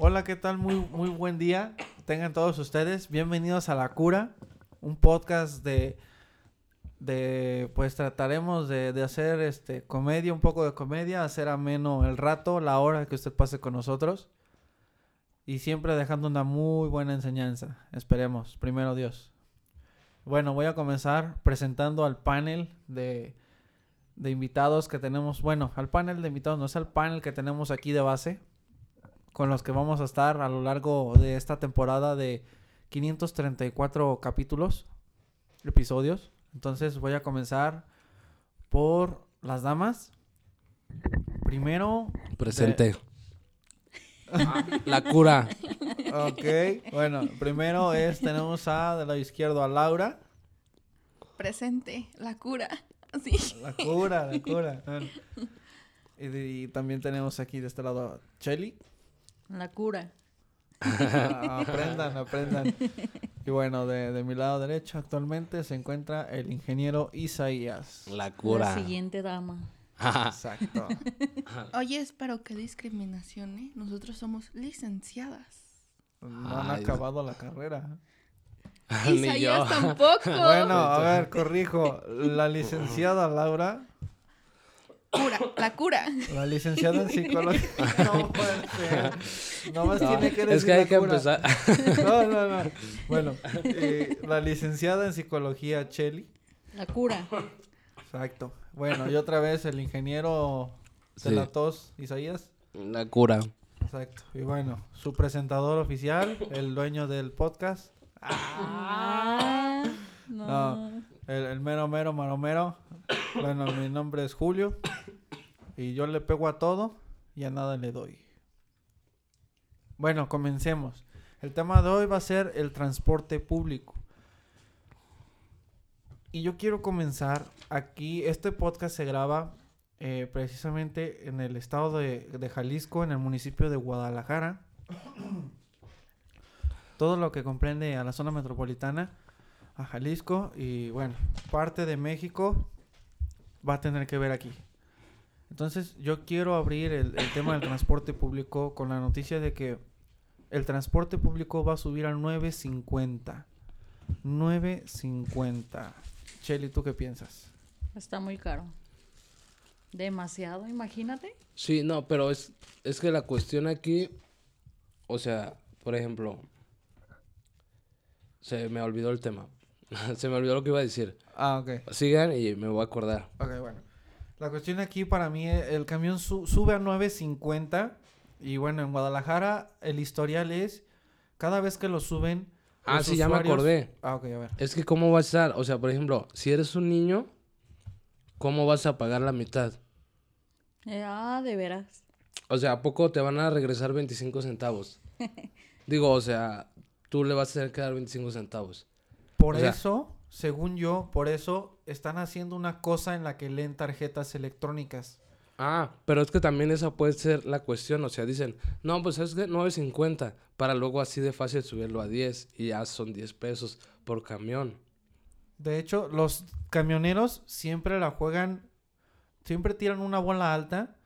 Hola, ¿qué tal? Muy, muy buen día. Tengan todos ustedes. Bienvenidos a La Cura, un podcast de, de pues trataremos de, de hacer este comedia, un poco de comedia, hacer ameno el rato, la hora que usted pase con nosotros. Y siempre dejando una muy buena enseñanza. Esperemos, primero Dios. Bueno, voy a comenzar presentando al panel de, de invitados que tenemos. Bueno, al panel de invitados, no es al panel que tenemos aquí de base con los que vamos a estar a lo largo de esta temporada de 534 capítulos, episodios. Entonces voy a comenzar por las damas. Primero. Presente. La cura. Ok, bueno, primero es, tenemos a, de lado izquierdo a Laura. Presente, la cura. Sí. La cura, la cura. Bueno. Y, y también tenemos aquí de este lado a Chelly. La cura. Ah, aprendan, aprendan. Y bueno, de, de mi lado derecho actualmente se encuentra el ingeniero Isaías. La La cura. siguiente dama. Exacto. Oye, pero qué discriminación, ¿eh? Nosotros somos licenciadas. No han Ay, acabado la carrera. Yo. Isaías tampoco. Bueno, a ver, corrijo. La licenciada Laura, Cura, la cura. la licenciada en psicología. No puede ser. Nomás No, tiene que decir es que hay la que cura. empezar. No, no, no. Bueno, eh, la licenciada en psicología Cheli. La cura. Exacto. Bueno, y otra vez el ingeniero de Sí. la tos, Isaías. La cura. Exacto. Y bueno, su presentador oficial, el dueño del podcast, Ah, no. No. el, el mero mero maromero. Bueno, mi nombre es Julio. Y yo le pego a todo y a nada le doy. Bueno, comencemos. El tema de hoy va a ser el transporte público. Y yo quiero comenzar aquí. Este podcast se graba eh, precisamente en el estado de, de Jalisco, en el municipio de Guadalajara. Todo lo que comprende a la zona metropolitana, a Jalisco y bueno, parte de México va a tener que ver aquí. Entonces yo quiero abrir el, el tema del transporte público con la noticia de que el transporte público va a subir al 9.50. 9.50. Shelly, ¿tú qué piensas? Está muy caro. Demasiado, imagínate. Sí, no, pero es, es que la cuestión aquí, o sea, por ejemplo, se me olvidó el tema. se me olvidó lo que iba a decir. Ah, ok. Sigan y me voy a acordar. Ok, bueno. La cuestión aquí para mí, el camión su- sube a 9.50 y bueno, en Guadalajara el historial es, cada vez que lo suben... Ah, sí, ya me acordé. Ah, ok, a ver. Es que cómo va a estar, o sea, por ejemplo, si eres un niño, ¿cómo vas a pagar la mitad? Eh, ah, de veras. O sea, ¿a poco te van a regresar 25 centavos? Digo, o sea, tú le vas a tener que dar 25 centavos. Por O sea- eso, según yo, por eso están haciendo una cosa en la que leen tarjetas electrónicas. Ah, pero es que también esa puede ser la cuestión. O sea, dicen, no, pues es que 9.50 para luego así de fácil subirlo a 10 y ya son 10 pesos por camión. De hecho, los camioneros siempre la juegan, siempre tiran una bola alta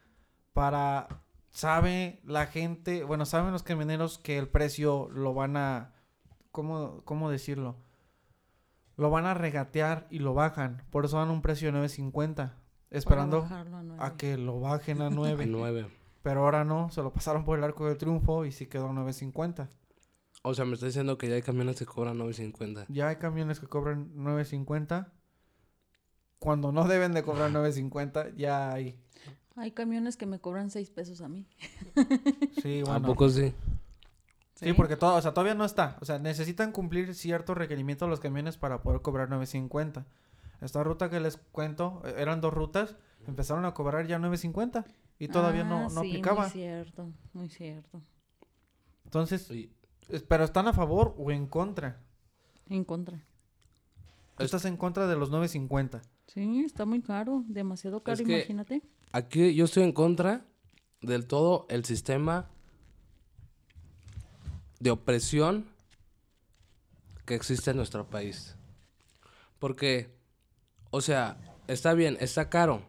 para, sabe la gente, bueno, saben los camioneros que el precio lo van a, ¿cómo, cómo decirlo? Lo van a regatear y lo bajan. Por eso dan un precio de 9.50. Esperando a que lo bajen a 9. 9. Pero ahora no, se lo pasaron por el arco del triunfo y sí quedó a 9.50. O sea, me está diciendo que ya hay camiones que cobran 9.50. Ya hay camiones que cobran 9.50. Cuando no deben de cobrar 9.50, ya hay. Hay camiones que me cobran seis pesos a mí. Sí, ¿A bueno. poco sí? Sí, porque todo, o sea, todavía no está. O sea, necesitan cumplir ciertos requerimientos los camiones para poder cobrar 9.50. Esta ruta que les cuento, eh, eran dos rutas, empezaron a cobrar ya 9.50 y todavía no, Ah, no sí, aplicaba. Muy cierto, muy cierto. Entonces, Sí. pero ¿están a favor o en contra? En contra. Tú estás en contra de los 9.50. Sí, está muy caro, demasiado caro, Es que- imagínate. Aquí yo estoy en contra del todo el sistema de opresión que existe en nuestro país. Porque, o sea, está bien, está caro.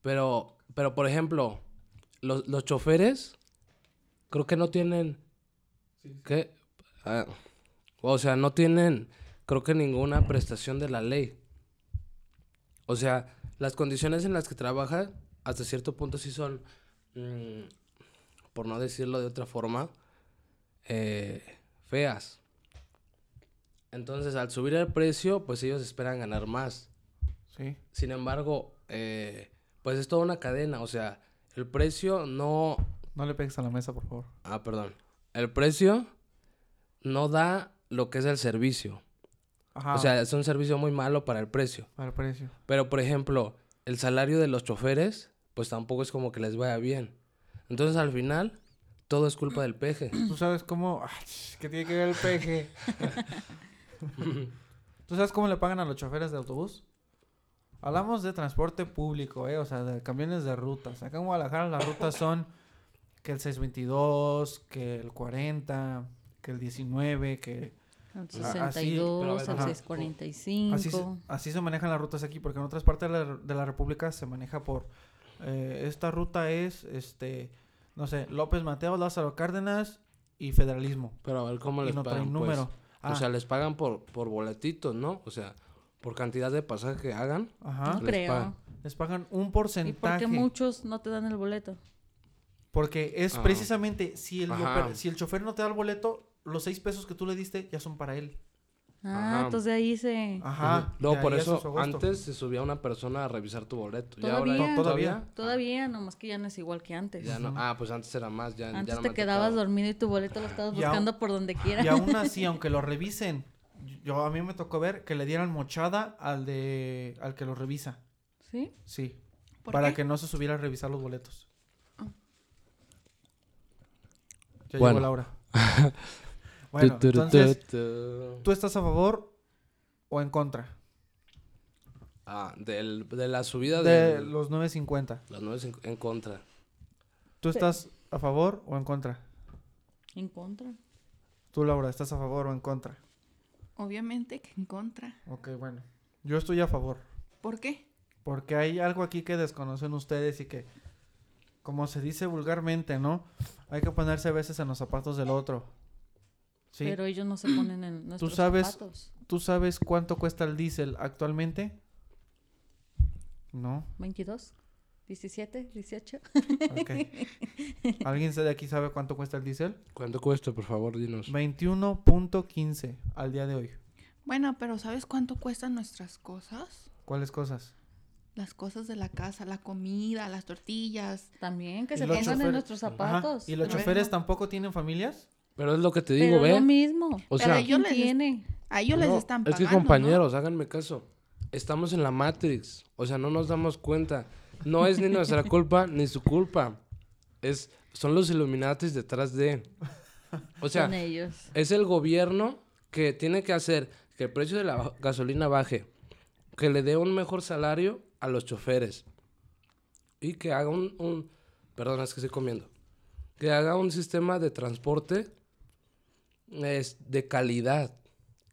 Pero, pero por ejemplo, los, los choferes creo que no tienen, ¿qué? Ah, o sea, no tienen, creo que ninguna prestación de la ley. O sea, las condiciones en las que trabajan, hasta cierto punto sí son, mm, por no decirlo de otra forma, eh, feas. Entonces, al subir el precio, pues ellos esperan ganar más. Sí. Sin embargo, eh, pues es toda una cadena. O sea, el precio no... No le pegues a la mesa, por favor. Ah, perdón. El precio no da lo que es el servicio. Ajá. O sea, es un servicio muy malo para el precio. para el precio. Pero, por ejemplo, el salario de los choferes, pues tampoco es como que les vaya bien. Entonces, al final, todo es culpa del peje. ¿Tú sabes cómo? Ay, ¿Qué tiene que ver el peje? ¿Tú sabes cómo le pagan a los choferes de autobús? Hablamos de transporte público, ¿eh? O sea, de camiones de rutas. Acá en Guadalajara las rutas son que el 622, que el 40, que el 19, que... Así, 62, pero al ajá. 645. Así se, así se manejan las rutas aquí, porque en otras partes de la, de la República se maneja por... eh, esta ruta es, este, no sé, López Mateos, Lázaro Cárdenas y Federalismo. Pero a ver cómo Y les no pagan, número. pues. Ah, O sea, les pagan por, por boletitos, ¿no? O sea, por cantidad de pasaje que hagan. ajá. No les creo. pagan. Les pagan un ¿Y porcentaje. por qué muchos no te dan el boleto? Porque es Ah. precisamente, si el, si el chofer no te da el boleto, los seis pesos que tú le diste ya son para él. Ah, Ajá. entonces de ahí se... Ajá. No, por eso antes se subía una persona a revisar tu boleto. Y Todavía. ahora To- todavía. Todavía, nomás que ya no es igual que antes. Ya no. Ah, pues antes era más. Ya, ya Antes no te quedabas tocado. dormido y tu boleto lo estabas Y aún- buscando por donde quiera. Y aún así, aunque lo revisen, yo a mí me tocó ver que le dieran mochada al de al que lo revisa. ¿Sí? Sí. ¿Por para qué? que no se subiera a revisar los boletos. Ah. Ya Bueno. llegó Laura. bueno, Tu, tu, tu, entonces, tu. ¿tú estás a favor o en contra Ah, del, de la subida de de los 9.50? los nueve en, en contra. ¿Tú estás a favor o en contra? En contra. Tú, Laura, ¿estás a favor o en contra? Obviamente que en contra. Ok, bueno. Yo estoy a favor. ¿Por qué? Porque hay algo aquí que desconocen ustedes y que, como se dice vulgarmente, ¿no? Hay que ponerse a veces en los zapatos del otro. ¿Sí? Pero ellos no se ponen en nuestros sabes- zapatos. ¿Tú sabes cuánto cuesta el diésel actualmente? No. 22, 17, 18. Ok. ¿Alguien de aquí sabe cuánto cuesta el diésel? ¿Cuánto cuesta, por favor, dinos? 21.15 al día de hoy. Bueno, pero ¿sabes cuánto cuestan nuestras cosas? ¿Cuáles cosas? Las cosas de la casa, la comida, las tortillas. También que se pongan en nuestros Ajá. zapatos. ¿Y los choferes tampoco tienen familias? Pero es lo que te Pero digo, es lo ¿ve? mismo. O Pero sea, yo ¿Quién les- tiene? A ellos les están es pagando, que compañeros, háganme caso. Estamos en la Matrix. O sea, no nos damos cuenta. No es ni nuestra culpa ni su culpa. Es, son los Illuminatis detrás de. O sea, Son ellos. es el gobierno que tiene que hacer que el precio de la gasolina baje, que le dé un mejor salario a los choferes y que haga un, un- perdón, es que estoy comiendo, que haga un sistema de transporte es, de calidad.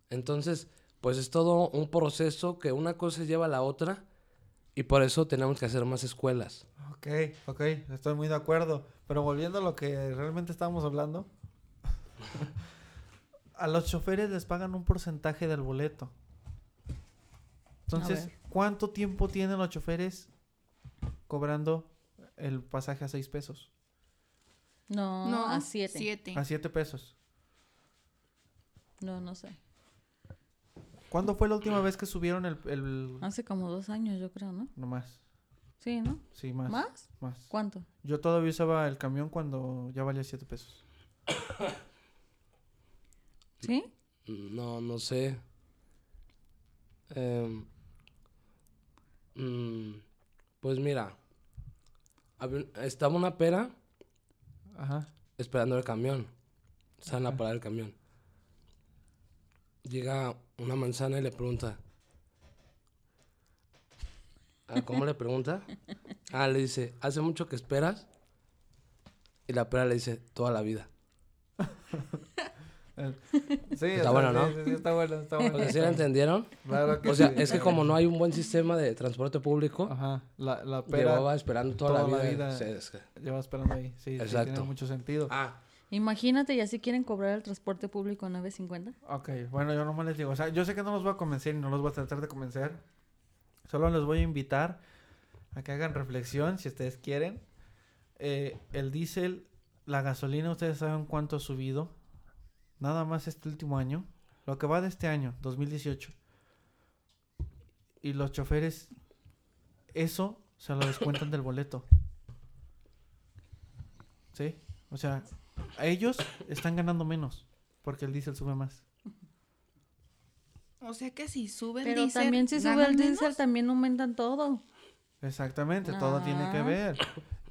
Entonces, pues es todo un proceso que una cosa lleva a la otra y por eso tenemos que hacer más escuelas. Ok, ok, estoy muy de acuerdo. Pero volviendo a lo que realmente estábamos hablando, a los choferes les pagan un porcentaje del boleto. Entonces. ¿cuánto tiempo tienen los choferes cobrando el pasaje a 6 pesos? No, No, a 7. Siete. A 7 pesos. No, no sé. ¿Cuándo fue la última vez que subieron el... el... Hace como dos años, yo creo, ¿no? No más. Sí, ¿no? Sí, más. ¿Más? Más. ¿Cuánto? Yo todavía usaba el camión cuando ya valía 7 pesos. ¿Sí? No, no sé. Em, mm, pues mira, estaba una pera Ajá. esperando el camión. Estaban a Ajá. parar el camión. Llega una manzana y le pregunta. Ah, ¿Cómo le pregunta? Ah, le dice, ¿hace mucho que esperas? Y la pera le dice, toda la vida. Sí, Está bueno, ¿no? sí, sí, está bueno, está O bueno. sea, ¿sí la entendieron? Claro que O sea, sí, es que como no hay un buen sistema de transporte público, Ajá, la, la pera llevaba esperando toda, toda la la vida. que- lleva esperando ahí. Sí, sí, Exacto. tiene mucho sentido. Ah, Imagínate, y así quieren cobrar el transporte público a 9.50. Ok, bueno, yo nomás les digo, o sea, yo sé que no los voy a convencer y no los voy a tratar de convencer. Solo les voy a invitar a que hagan reflexión si ustedes quieren. Eh, el diésel, la gasolina, ustedes saben cuánto ha subido. Nada más este último año. Lo que va de este año, 2018. Y los choferes, eso se lo descuentan del boleto. ¿Sí? O sea, ellos están ganando menos porque el diésel sube más. O sea que si sube el Pero diésel, también si sube ¿ganan el diésel, menos? también aumentan todo. Exactamente, todo tiene que Ah. ver.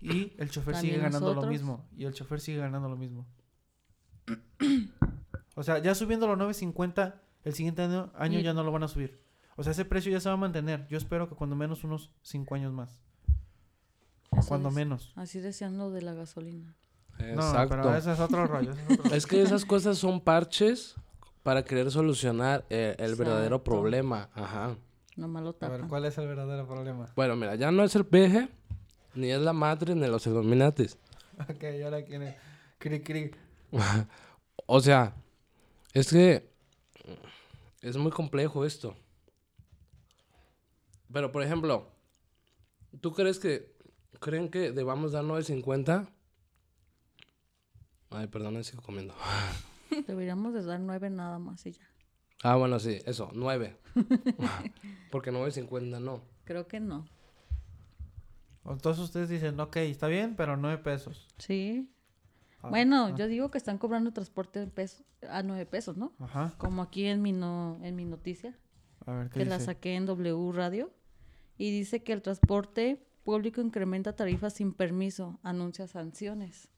Y el chofer sigue ganando lo mismo. Y el chofer sigue ganando lo mismo. O sea, ya subiendo los 9.50, el siguiente año, ya no lo van a subir. O sea, ese precio ya se va a mantener. Yo espero que cuando menos unos 5 años más. Cuando es. menos. Así decían lo de la gasolina. No, Exacto. pero ese es otro rollo. ese es otro rollo. Es que esas cosas son parches para querer solucionar eh, el verdadero problema. Ajá. Nomás lo A ver. ¿cuál es el verdadero problema? Bueno, mira, ya no es el peje, ni es la madre, ni los Illuminatis. Ok, ¿y ahora quién es? Cri, cri. O sea, es que es muy complejo esto. Pero, por ejemplo, ¿tú crees que creen que debamos dar 9.50? Ay, perdón, sigo comiendo. Deberíamos de dar nueve nada más y ya. Ah, bueno, sí, eso, 9. Porque 9.50 no. Creo que no. Entonces ustedes dicen, ok, está bien, pero 9 pesos. Sí. Ah, bueno, ah, yo digo que están cobrando transporte en peso- a nueve pesos, ¿no? Ajá. Como aquí en mi, no, en mi noticia, A ver, ¿qué que la saqué en W Radio. Y dice que el transporte público incrementa tarifas sin permiso, anuncia sanciones.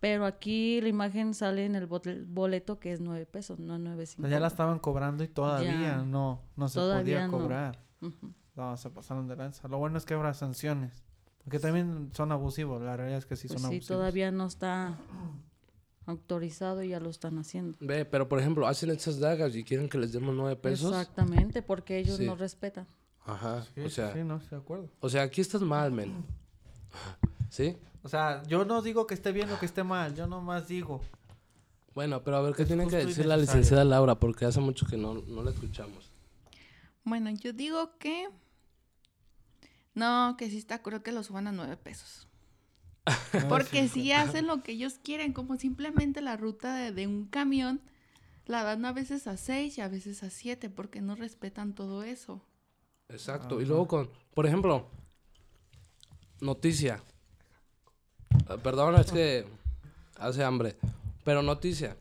Pero aquí la imagen sale en el boleto que es nueve pesos, no nueve O sea, cincuenta. ya la estaban cobrando y todavía Ya. no, no se Todavía podía no. cobrar. Ujú. No, se pasaron de lanza. Lo bueno es que habrá sanciones. Porque también son abusivos. La realidad es que sí Pues son sí, abusivos. todavía no está autorizado y ya lo están haciendo. Ve, pero por ejemplo, hacen estas dagas y quieren que les demos 9 pesos. Exactamente, porque ellos Sí. no respetan. Ajá. Sí, o sí, sea, sí, no, estoy de acuerdo. o sea, aquí estás mal, men. ¿Sí? O sea, yo no digo que esté bien o que esté mal. Yo nomás digo. Bueno, pero a ver, ¿qué tiene que y decir la licenciada Laura? Porque hace mucho que no, no la escuchamos. Bueno, yo digo que... No, que sí está creo que lo suban a nueve pesos. Porque si hacen lo que ellos quieren, como simplemente la ruta de, de un camión, la dan a veces a seis y a veces a siete, porque no respetan todo eso. Exacto. Y Ajá. luego con, por ejemplo, noticia. Ah, Perdón, es que hace hambre. Pero noticia.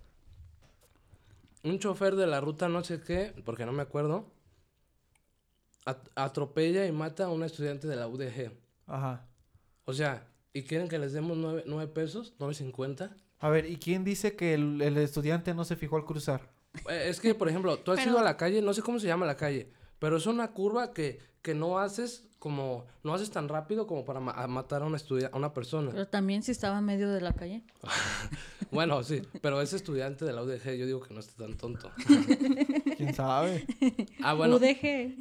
Un chofer de la ruta no sé qué, porque no me acuerdo, at- atropella y mata a una estudiante de la UDG. Ajá. O sea, ¿y quieren que les demos nueve, nueve pesos? ¿Nueve cincuenta? A ver, ¿y quién dice que el, el estudiante no se fijó al cruzar? Eh, Es que, por ejemplo, tú has Pero- ido a la calle, no sé cómo se llama la calle, pero es una curva que, que no haces como, no haces tan rápido como para ma- a matar a una, a una persona. Pero también si estaba en medio de la calle. Bueno, sí, pero ese estudiante de la UDG yo digo que no está tan tonto. ¿Quién sabe? Ah, bueno, UDG.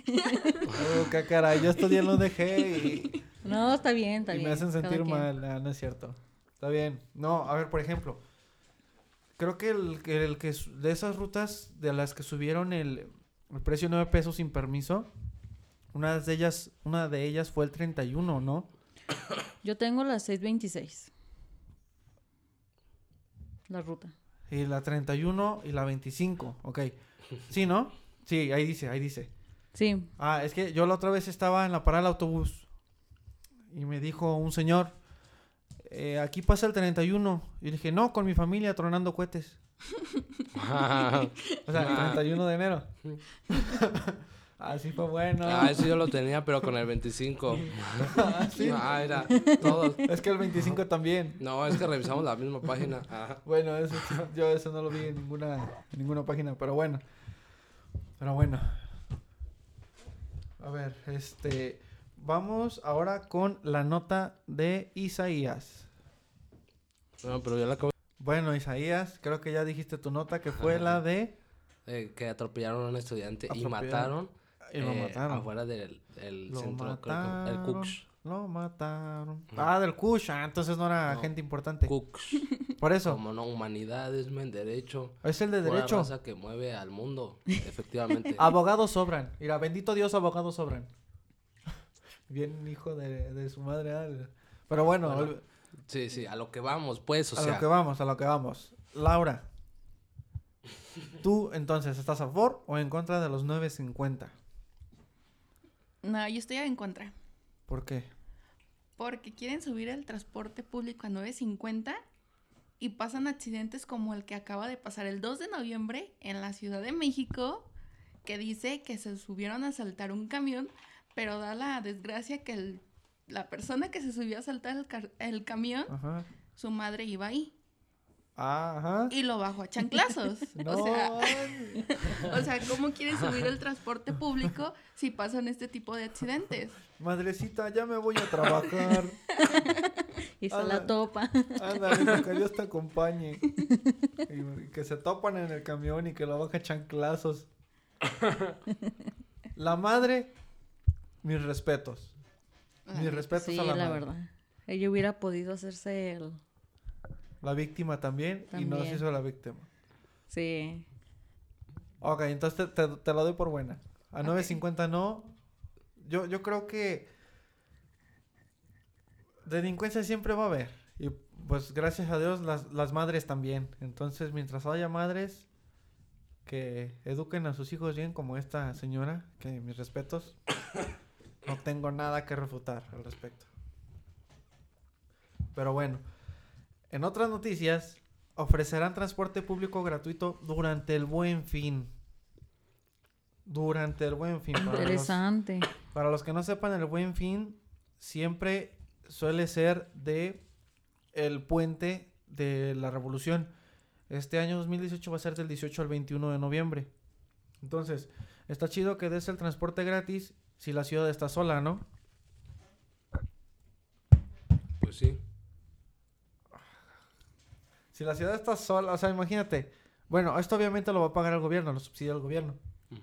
oh, qué caray. Yo estudié en la UDG y, No, está bien, está y bien. me hacen sentir mal. Ah, no es cierto. Está bien. No, a ver, por ejemplo. Creo que el, que el que de esas rutas de las que subieron el, el precio 9 pesos sin permiso, una de ellas, una de ellas fue el 31, ¿no? Yo tengo las 626. La ruta. Y la 31 y la 25, ok. Sí, ¿no? Sí, ahí dice, ahí dice. Sí, Ah, es que yo la otra vez estaba en la parada del autobús y me dijo un señor, eh, aquí pasa el 31. Y dije, no, con mi familia tronando cohetes. O sea, el 31 de enero. Así fue bueno. ah, ese yo lo tenía, pero con el 25. Ah, sí. Ah, era todos. Es que el 25 también. No, es que revisamos la misma página. Ajá. Bueno, eso yo eso no lo vi en ninguna, en ninguna página, pero bueno. Pero bueno. A ver, este. Vamos ahora con la nota de Isaías. No, pero yo la acabo Bueno, Isaías, creo que ya dijiste tu nota, que fue la de... eh, que atropellaron a un estudiante y mataron, Y lo eh, mataron. afuera del, del Lo centro, creo que- el mataron. Cooks. Lo mataron. Ah, del Kush. Ah, entonces no era No. gente importante. Cooks. Por eso. Como no, humanidades, men, derecho. Es el de Pura derecho. raza que mueve al mundo, efectivamente. Abogados sobran. Mira, bendito Dios, abogados sobran. Bien hijo de, de su madre. ah. Pero bueno, Sí, sí, a lo que vamos, pues, o a sea. lo que vamos, a lo que vamos. Laura, ¿tú entonces estás a favor o en contra de los 9.50? No, yo estoy en contra. ¿Por qué? Porque quieren subir el transporte público a 9.50 y pasan accidentes como el que acaba de pasar el 2 de noviembre en la Ciudad de México, que dice que se subieron a saltar un camión, pero da la desgracia que el- la persona que se subió a saltar el, camión, Ajá. su madre iba ahí Ah, Ajá. y lo bajó a chanclazos. No. O sea, o sea, ¿cómo quieren subir el transporte público si pasan este tipo de accidentes? Madrecita, ya me voy a trabajar. Y se la topa. Ándale, que Dios te acompañe. Y, que se topan en el camión y que lo baja chanclazos. La madre, mis respetos. Mis respetos Sí, a la, la, madre. verdad. Ella hubiera podido hacerse el... La víctima también, y no se También. hizo la víctima. Sí. Ok, entonces te, te, te la doy por buena. A Ok. 9.50 no. Yo, yo creo que delincuencia siempre va a haber. Y pues gracias a Dios las, las madres también. Entonces mientras haya madres que eduquen a sus hijos bien como esta señora, que mis respetos, no tengo nada que refutar al respecto. Pero bueno, en otras noticias, ofrecerán transporte público gratuito durante el buen fin. Durante el buen fin. Para los, Interesante. para los que no sepan, el buen fin siempre suele ser de el puente de la revolución. Este año 2018 va a ser del 18 al 21 de noviembre. Entonces, está chido que des el transporte gratis si la ciudad está sola, ¿no? Pues sí. Si la ciudad está sola, o sea, imagínate. Bueno, esto obviamente lo va a pagar el gobierno, lo subsidia el gobierno. Ujú.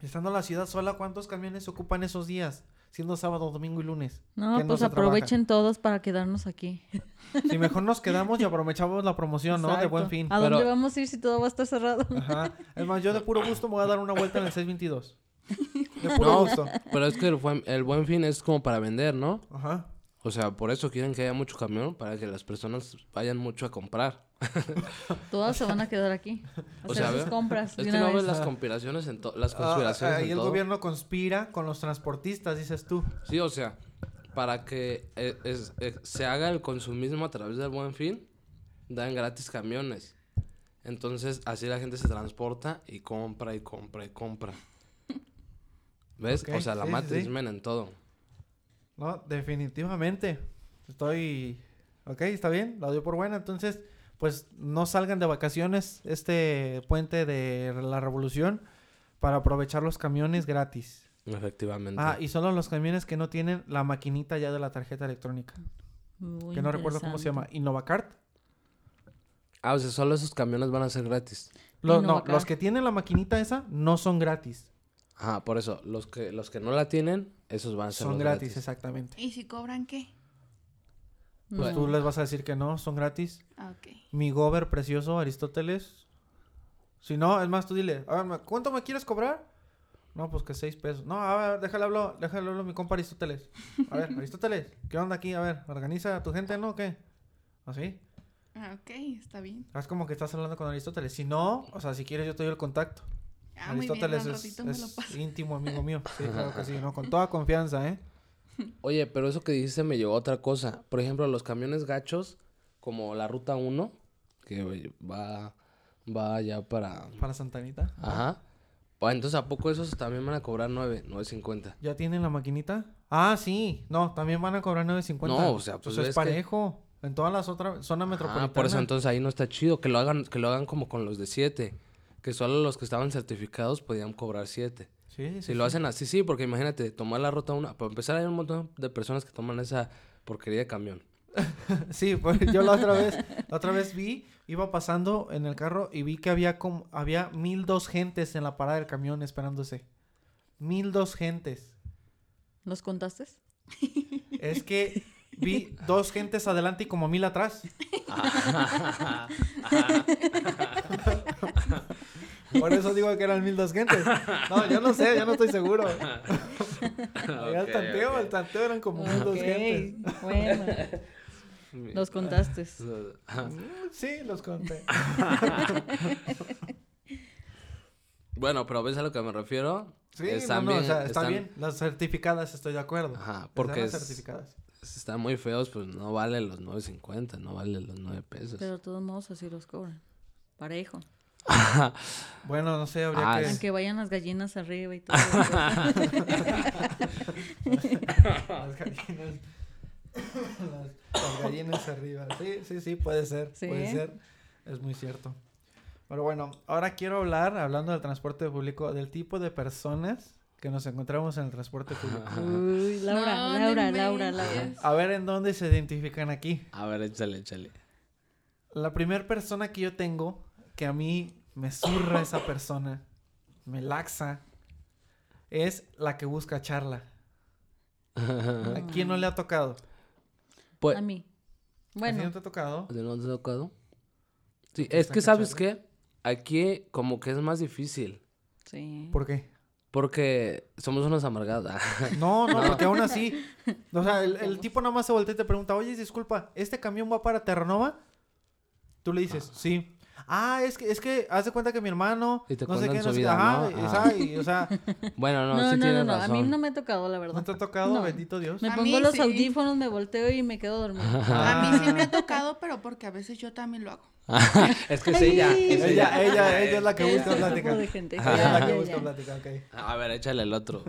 Estando la ciudad sola, ¿cuántos camiones ocupan esos días? Siendo sábado, domingo y lunes. No, pues trabaja. aprovechen todos para quedarnos aquí. Si mejor nos quedamos y aprovechamos la promoción, ¿no? De buen fin. ¿A dónde Pero- vamos a ir si todo va a estar cerrado? Ajá. Es más, yo de puro gusto me voy a dar una vuelta en el 622. De puro No. gusto. Pero es que el buen, el buen fin es como para vender, ¿no? Ajá. O sea, por eso quieren que haya mucho camión, para que las personas vayan mucho a comprar. Todas se van a quedar aquí. A O hacer sea, sus compras Es que no ves las conspiraciones en to- las Ah, conspiraciones ahí en el todo. gobierno conspira con los transportistas, dices tú. Sí, o sea, para que eh, es- eh, se haga el consumismo a través del buen fin, dan gratis camiones. Entonces, así la gente se transporta y compra y compra y compra. ¿Ves? O sea, la sí, matriz en todo. No, definitivamente. Estoy... Ok, está bien, la doy por buena. Entonces, pues no salgan de vacaciones este puente de la revolución para aprovechar los camiones gratis. Efectivamente. Ah, y solo los camiones que no tienen la maquinita ya de la tarjeta electrónica. Muy que no recuerdo cómo se llama. ¿Innovacart? Ah, o sea, solo esos camiones van a ser gratis. Lo- no, los que tienen la maquinita esa no son gratis. Ajá, por eso, los que, los que no la tienen, esos van a ser Son los gratis, exactamente. ¿Y si cobran qué? Pues No. tú les vas a decir que no, son gratis. Ah, ok. Mi gober precioso, Aristóteles. Si no, es más, tú dile, a ver, ¿me- ¿cuánto me quieres cobrar? No, pues que seis pesos. No, a ver, déjale hablar, déjale hablar a mi compa Aristóteles. A ver, Aristóteles, ¿qué onda aquí? A ver, organiza a tu gente, ¿no? ¿O ¿Qué? ¿Así? Ah, ok, está bien. Es como que estás hablando con Aristóteles. Si no, o sea, si quieres yo te doy el contacto. Ah, muy bien, Aristóteles al es, es íntimo amigo mío. Sí, claro que sí, ¿no? Con toda confianza, ¿eh? Oye, pero eso que dijiste me llevó a otra cosa. Por ejemplo, los camiones gachos, como la ruta 1, que va, va ya para... Para Santanita. Ajá. Pues entonces, ¿a poco esos también van a cobrar 9, 9.50? ¿Ya tienen la maquinita? Ah, sí. No, también van a cobrar 9.50. No, o sea, pues es que- parejo. En todas las otras zonas metropolitanas. Ah, por eso entonces ahí no está chido. Que lo hagan, que lo hagan como con los de 7. Que solo los que estaban certificados podían cobrar 7. Sí, sí, Si lo hacen así, sí, porque imagínate, tomar la ruta 1. Para empezar, hay un montón de personas que toman esa porquería de camión. Sí, pues yo la otra vez, la otra vez vi, iba pasando en el carro y vi que había como, había mil dos gentes en la parada del camión esperándose. Mil dos gentes. ¿Los contaste? Es que vi dos gentes adelante y como mil atrás. Por eso digo que eran mil dos gentes. No, yo no sé, yo no estoy seguro. Ok, tanteo, al tanteo eran como mil dos Ok, gentes. Bueno, los contaste. Sí, los conté. Bueno, pero ¿ves a lo que me refiero? Sí, Están no, no, o sea, está están- bien. Las certificadas estoy de acuerdo. Ajá, Están porque las es- certificadas. están muy feos, pues no valen los 9.50, no valen los 9 pesos. Pero de todos modos así los cobran. Parejo. Bueno, no sé, habría Ah, que... Aunque vayan las gallinas arriba y todo. Las gallinas. las, las gallinas arriba. Sí, sí, sí, puede ser. Sí. Puede ser. Es muy cierto. Pero bueno, ahora quiero hablar, hablando del transporte público, del tipo de personas que nos encontramos en el transporte público. Uy, Laura, No, Laura, Laura, inventes. Laura. A ver en dónde se identifican aquí. A ver, échale, échale. La primera persona que yo tengo, que a mí me zurra esa persona, me laxa, es la que busca charla. ¿A quién no le ha tocado? Pues, A mí. ¿A ti Bueno, no te ha tocado? ¿de no te ha tocado? Sí, es que, ¿sabes qué? Aquí como que es más difícil. sí. ¿Por qué? Porque somos unos amargados. No, no, porque aún así. O sea, el, el tipo nada más se voltea y te pregunta, oye, disculpa, ¿este camión va para Terranova? Tú le dices, sí. Ah, es que, es que, haz de cuenta que mi hermano. Y te no sé qué, no sé Ajá, ¿no? Ajá. ¿sabes? Y, o sea, bueno, no, No, sí no, no, tienes no. A razón. mí no me ha tocado, la verdad. ¿no te ha tocado, No. bendito Dios? Me A pongo los sí. audífonos, me volteo y me quedo dormida. A mí sí me ha tocado, pero porque a veces yo también lo hago. es que es ella. Es Ella, ella, ella es la que busca plática. tipo de gente. Ella es la que busca plática, ok. A ver, échale el otro.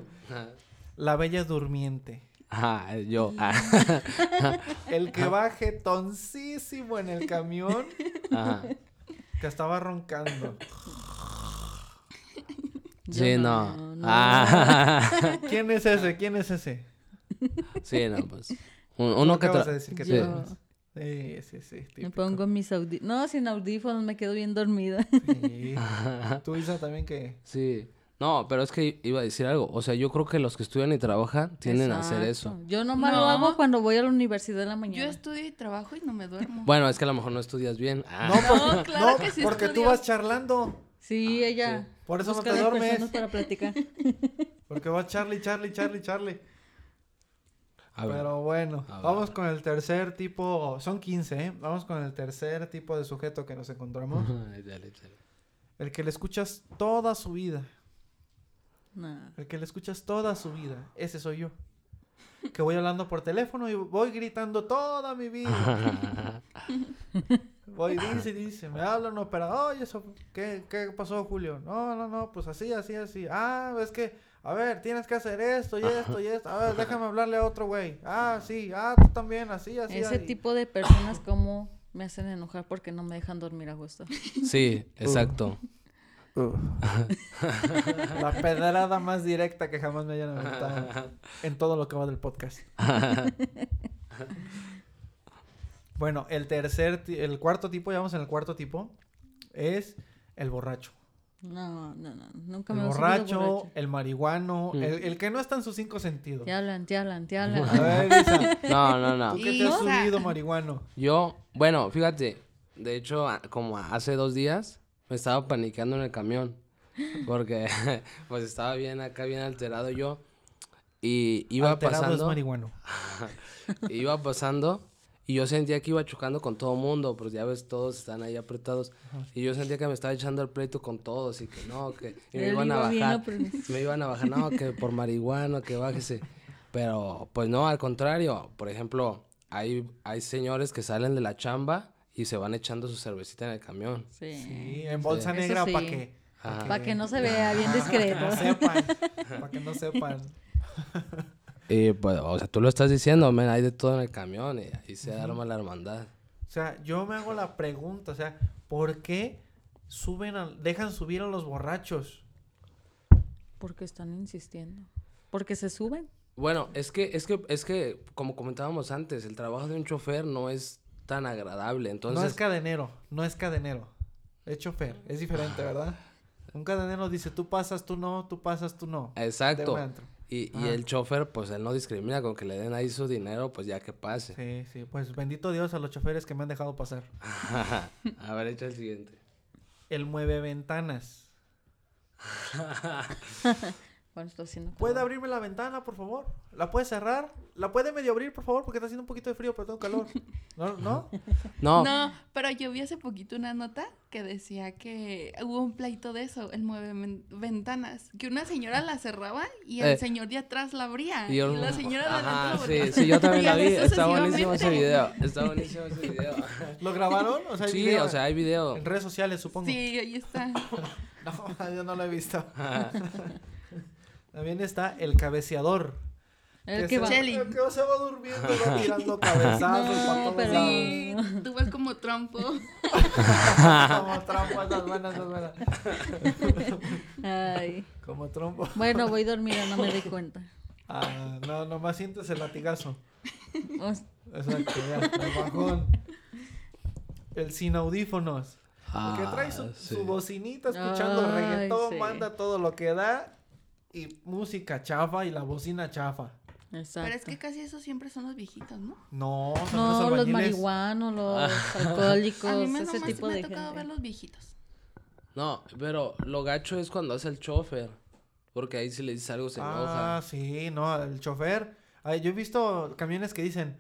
La bella durmiente. Ajá, yo. ah, El que va jetoncísimo en el camión Ajá. Que estaba roncando. Sí, no, no. no. Ah, ¿Quién es ese? ¿Quién es ese? sí, no, pues. Un- Uno que tra- de decir que sí. Yo. Sí, sí, me pongo mis audífonos. No, sin audífonos me quedo bien dormida. Sí. Tú, Isa, también que... Sí. No, pero es que iba a decir algo. O sea, yo creo que los que estudian y trabajan tienden a hacer eso. Exacto. Yo nomás lo hago cuando voy a la universidad en la Yo mañana. estudio y trabajo y no me duermo. Bueno, es que a lo mejor no estudias bien. Ah. No, porque, No, claro no, que sí porque tú vas charlando. Sí, ella. Por eso no te duermes. para platicar. Porque vas Charlie, Charlie, Charlie, Charlie. A ver. Pero bueno, A ver, vamos con el tercer tipo. Son 15, ¿eh? Vamos con el tercer tipo de sujeto que nos encontramos. El que le escuchas toda su vida. Nah. El que le escuchas toda su vida. Ese soy yo. Que voy hablando por teléfono y voy gritando toda mi vida. Voy, dice, y dice, me habla un operador, oye, eso, ¿qué, ¿qué pasó, Julio? No, no, no, pues así, así, así. Ah, es que, a ver, tienes que hacer esto y esto y esto. A ver, déjame hablarle a otro güey. Ah, sí, ah, tú también, así, así. Ese así. tipo de personas como me hacen enojar porque no me dejan dormir a gusto. Sí, exacto. La pedrada más directa que jamás me hayan aventado en todo lo que va del podcast. Bueno, el tercer, el cuarto tipo, ya vamos en el cuarto tipo, es el borracho. No, no, no. Nunca El me he subido borracho, el marihuano, Mm. el, el que no está en sus cinco sentidos. Te hablan, te hablan, te A hablan. ver, Isa, No, no, no. ¿tú qué te has subido marihuano? Yo, bueno, fíjate, de hecho, a- como hace dos días, me estaba paniqueando en el camión. Porque, pues, estaba bien acá, bien alterado yo. Y iba Alterado es pasando, marihuano. iba pasando, y yo sentía que iba chocando con todo mundo, pues ya ves, todos están ahí apretados. Y yo sentía que me estaba echando el pleito con todos, y que no, que y me iban a bajar. Me iban a bajar, no, que por marihuana, que bájese. Pero, pues no, al contrario. Por ejemplo, hay, hay señores que salen de la chamba y se van echando su cervecita en el camión. Sí. Sí, en bolsa negra sí. para que. Para que no se vea bien discreto. no sepan, para que no sepan. Y pues, o sea, tú lo estás diciendo, men, hay de todo en el camión y ahí se arma la hermandad. O sea, yo me hago la pregunta, o sea, ¿por qué suben a- dejan subir a los borrachos? Porque están insistiendo. Porque se suben. Bueno, es que, es que, es que, como comentábamos antes, el trabajo de un chofer no es tan agradable. Entonces, no es cadenero, no es cadenero. Es chofer, es diferente, ¿verdad? Un cadenero dice, tú pasas, tú no, tú pasas, tú no. exacto. Y, y el chofer, pues él no discrimina con que le den ahí su dinero, pues ya que pase. Sí, sí, pues bendito Dios a los choferes que me han dejado pasar. a ver, echa el siguiente. El mueve ventanas. Bueno, estoy haciendo ¿Puede abrirme la ventana, por favor? ¿La puede cerrar? ¿La puede medio abrir, por favor? Porque está haciendo un poquito de frío, pero tengo calor. ¿No? ¿No? No, No, pero yo vi hace poquito una nota que decía que hubo un pleito de eso, el mueve ventanas, que una señora la cerraba y el Eh. señor de atrás la abría. y la señora adelante la sí, sí, yo también la vi. Está buenísimo ese video. Está buenísimo ese video. ¿Lo grabaron? O sea, hay Sí, video o sea, hay video. En redes sociales, supongo. Sí, ahí está. No, yo no lo he visto. También está el cabeceador. El que que se, va. Chelly. el que se va durmiendo y va tirando cabezazos No, para todos pero- lados. Sí, tú vas como trompo. Como trompo, esas buenas, esas buenas. Ay. Como trompo. Bueno, voy dormida, no me di cuenta. Ah, no, nomás sientes el latigazo. Exacto, ya, el bajón. El sin audífonos. El que trae su, Ah, sí. su bocinita escuchando Ay, reggaetón, sí. manda todo lo que da. Y música chafa y la bocina chafa. Exacto. Pero es que casi esos siempre son los viejitos, ¿no? No, son No, los albañiles. marihuanos, los alcohólicos, A mí me, ese nomás tipo me de ha tocado gente. ver los viejitos. No, pero lo gacho es cuando hace el chofer. Porque ahí si le dices algo se Ah, enoja. sí, no, el chofer. Ay, yo he visto camiones que dicen,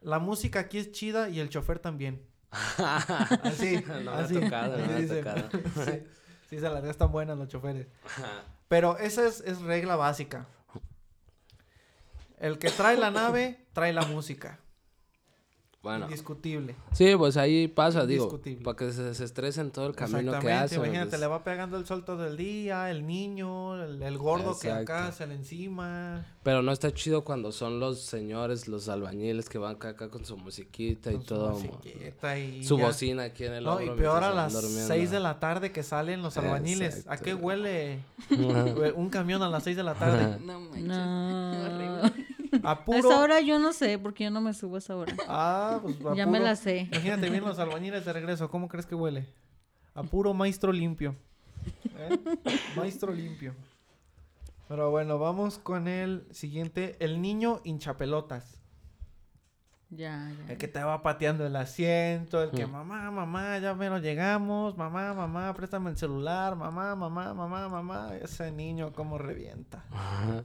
la música aquí es chida y el chofer también. Así, No me ha tocado, no me ha tocado. sí, sí, se las están buenas los choferes. Pero esa es, es regla básica. El que trae la nave, trae la música. Bueno, Indiscutible. sí, pues ahí pasa, digo, para que se desestresen todo el camino que Exactamente, hacen. imagínate, pues. le va pegando el sol todo el día, el niño, el, el gordo que acá se le encima. Pero no está chido cuando son los señores, los albañiles que van acá, acá con su musiquita y su todo. y Su ya. bocina aquí en el No, y peor a las van durmiendo. 6 de la tarde que salen los albañiles. ¿A qué huele hue- un camión a las 6 de la tarde? No manches. No. Horrible. A A puro... esa hora yo no sé, porque yo no me subo a esa hora. Ah, pues a Ya me la sé. Imagínate bien los albañiles de regreso. ¿Cómo crees que huele? A puro maestro limpio. ¿Eh? Maestro limpio. Pero bueno, vamos con el siguiente. El niño hinchapelotas. Ya, ya. El que te va pateando el asiento, el que mamá, mamá, ya menos llegamos, mamá, mamá, préstame el celular, mamá, mamá, mamá, mamá, ese niño cómo revienta.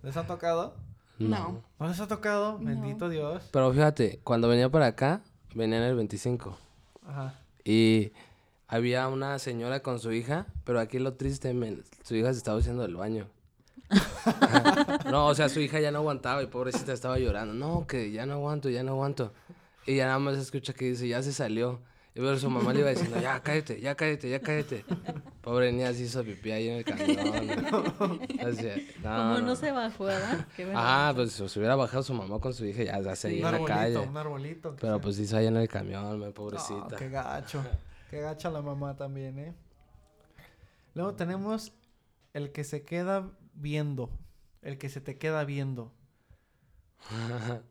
¿Les ha tocado? No. ¿No les ha tocado? No. Bendito Dios. Pero fíjate, cuando venía para acá, venía en el 25. Ajá. Y había una señora con su hija, pero aquí lo triste, men, su hija se estaba haciendo del baño. no, o sea, su hija ya no aguantaba y pobrecita estaba llorando. No, que ya no aguanto, ya no aguanto. Y ya nada más escucha que dice, ya se salió. Y pero su mamá le iba diciendo, ya cállate, ya cállate, ya cállate. Pobre niña se hizo pipí ahí en el camión. O sea, no, Como no, no. se bajó, ¿verdad? Ah, pues se hubiera bajado su mamá con su hija y ya, ya se Un en la calle. un arbolito. Pero sea. pues hizo ahí en el camión, me No, pobrecita. qué gacho. Qué gacha la mamá también, ¿eh? Luego tenemos el que se queda viendo. El que se te queda viendo.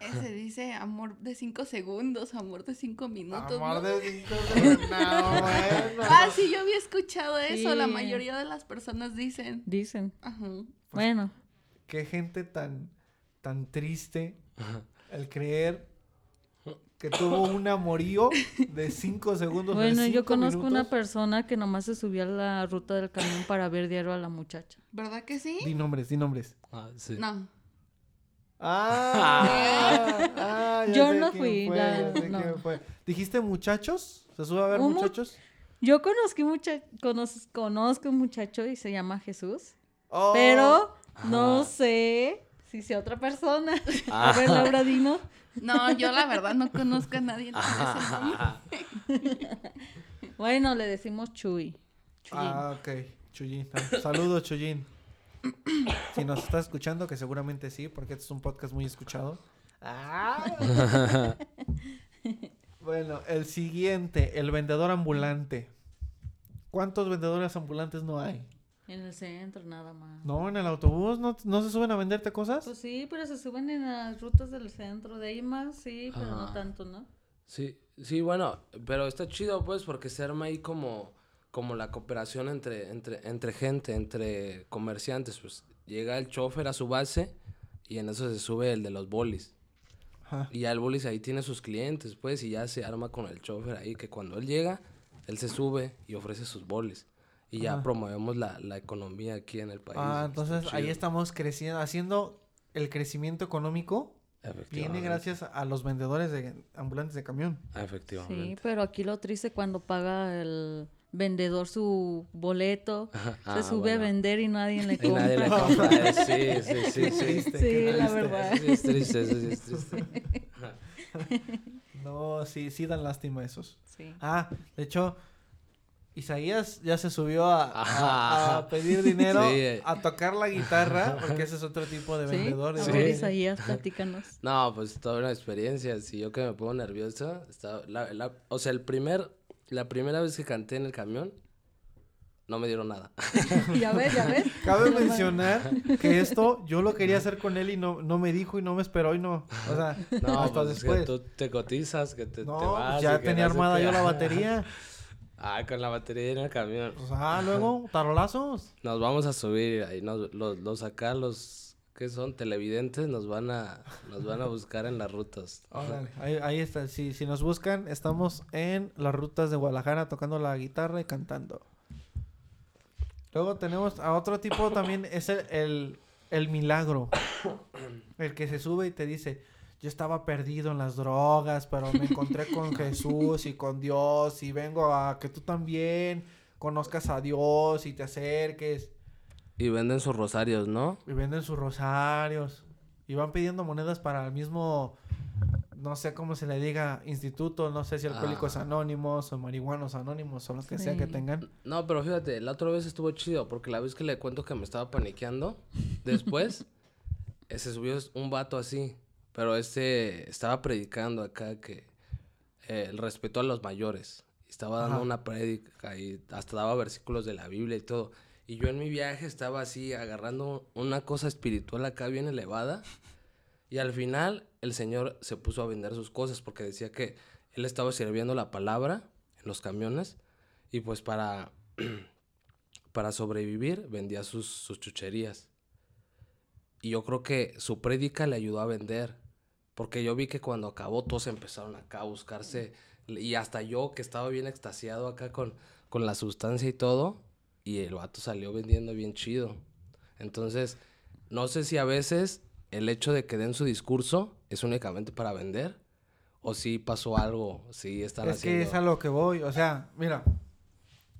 Ese dice amor de cinco segundos, amor de cinco minutos. Amor ¿no? de cinco segundos. No, bueno. Ah, sí, yo había escuchado eso. La mayoría de las personas dicen. Dicen. Ajá. Bueno, Qué gente tan, tan triste el creer que tuvo un amorío de cinco segundos. de bueno, yo conozco una minutos. persona que nomás se subió a la ruta del camión para ver diario a la muchacha. ¿Verdad que sí? Di nombres, di nombres. Ah, sí. No. Ah, ah, Yo no fui, fue, la- ya sé no. quién fue. ¿Dijiste muchachos? ¿Se sube a ver Un mu- muchachos? Yo conozco, mucha conoz- conozco un muchacho y se llama Jesús, Oh, pero no sé si sea otra persona. A ver, Laura, dinos. No, yo la verdad no conozco a nadie nombre. Bueno, le decimos Chuy. Chuyín. Ah, ok. Chuyín. Ah, Saludos, Chuyín. Si nos estás escuchando, que seguramente sí, porque este es un podcast muy escuchado. Ah. bueno, el siguiente, el vendedor ambulante. ¿Cuántos vendedores ambulantes no hay? En el centro nada más. No, en el autobús no, no se suben a venderte cosas. Pues sí, pero se suben en las rutas del centro. De ahí más, sí, pero no tanto, ¿no? Sí, sí, bueno, pero está chido pues porque se arma ahí como, como la cooperación entre, entre, entre gente, entre comerciantes, pues llega el chofer a su base y en eso se sube el de los bolis. Ajá. Y ya el bolis ahí tiene sus clientes, pues, y ya se arma con el chofer ahí, que cuando él llega, él se sube y ofrece sus bolis. Y ya Ajá. promovemos la, la economía aquí en el país. Ah, entonces ahí chido. estamos creciendo, haciendo el crecimiento económico viene Efectivamente. gracias a los vendedores de ambulantes de camión. Ah, Sí, Efectivamente. pero aquí lo triste cuando paga el vendedor su boleto, Ah, se sube a vender y nadie le Y compra. nadie le compra. Sí, sí, sí, sí. Triste, Sí, la verdad. Eso sí es triste, eso sí es triste. No, sí, sí dan lástima esos. Sí. Ah, de hecho, Isaías ya se subió a, a- a pedir dinero, Sí. a tocar la guitarra, porque ese es otro tipo de Sí, vendedor. ver, Sí. Isaías, platícanos. No, pues toda una experiencia. Si yo que me pongo nervioso, estaba, la, la- o sea, el primer, la primera vez que canté en el camión, no me dieron nada. ya ves, ya ves. Cabe mencionar que esto yo lo quería hacer con él y no, no me dijo y no me esperó y no. O sea, No, hasta pues es que después. tú te cotizas, que te, te no, vas. pues y ya tenía armada yo la batería. Ah, con la batería en el camión. Pues, ah, luego, tarolazos. Nos vamos a subir ahí nos, los, los acá, los que son televidentes, nos van a, nos van a buscar en las rutas. Órale, ahí, ahí está. Si, si nos buscan, estamos en las rutas de Guadalajara tocando la guitarra y cantando. Luego tenemos a otro tipo también, es el, el, el milagro. El que se sube y te dice, yo estaba perdido en las drogas, pero me encontré con Jesús y con Dios y vengo a que tú también conozcas a Dios y te acerques. Y venden sus rosarios, ¿no? Y venden sus rosarios. Y van pidiendo monedas para el mismo, no sé cómo se le diga, instituto, no sé si alcohólicos Ah. anónimos o marihuanos anónimos o lo que sea que tengan. No, pero fíjate, la otra vez estuvo chido, porque la vez que le cuento que me estaba paniqueando, después se subió un vato así, pero este estaba predicando acá que eh, el respeto a los mayores. Estaba dando Ajá. una prédica y hasta daba versículos de la Biblia y todo. Y yo en mi viaje estaba así agarrando una cosa espiritual acá bien elevada. Y al final el Señor se puso a vender sus cosas porque decía que él estaba sirviendo la palabra en los camiones y pues para, para sobrevivir vendía sus, sus chucherías. Y yo creo que su prédica le ayudó a vender. Porque yo vi que cuando acabó todos empezaron acá a buscarse. Y hasta yo que estaba bien extasiado acá con, con la sustancia y todo. Y el vato salió vendiendo bien chido. Entonces, no sé si a veces el hecho de que den su discurso es únicamente para vender. O si pasó algo, si están es haciendo... que es a lo que voy, o sea, mira,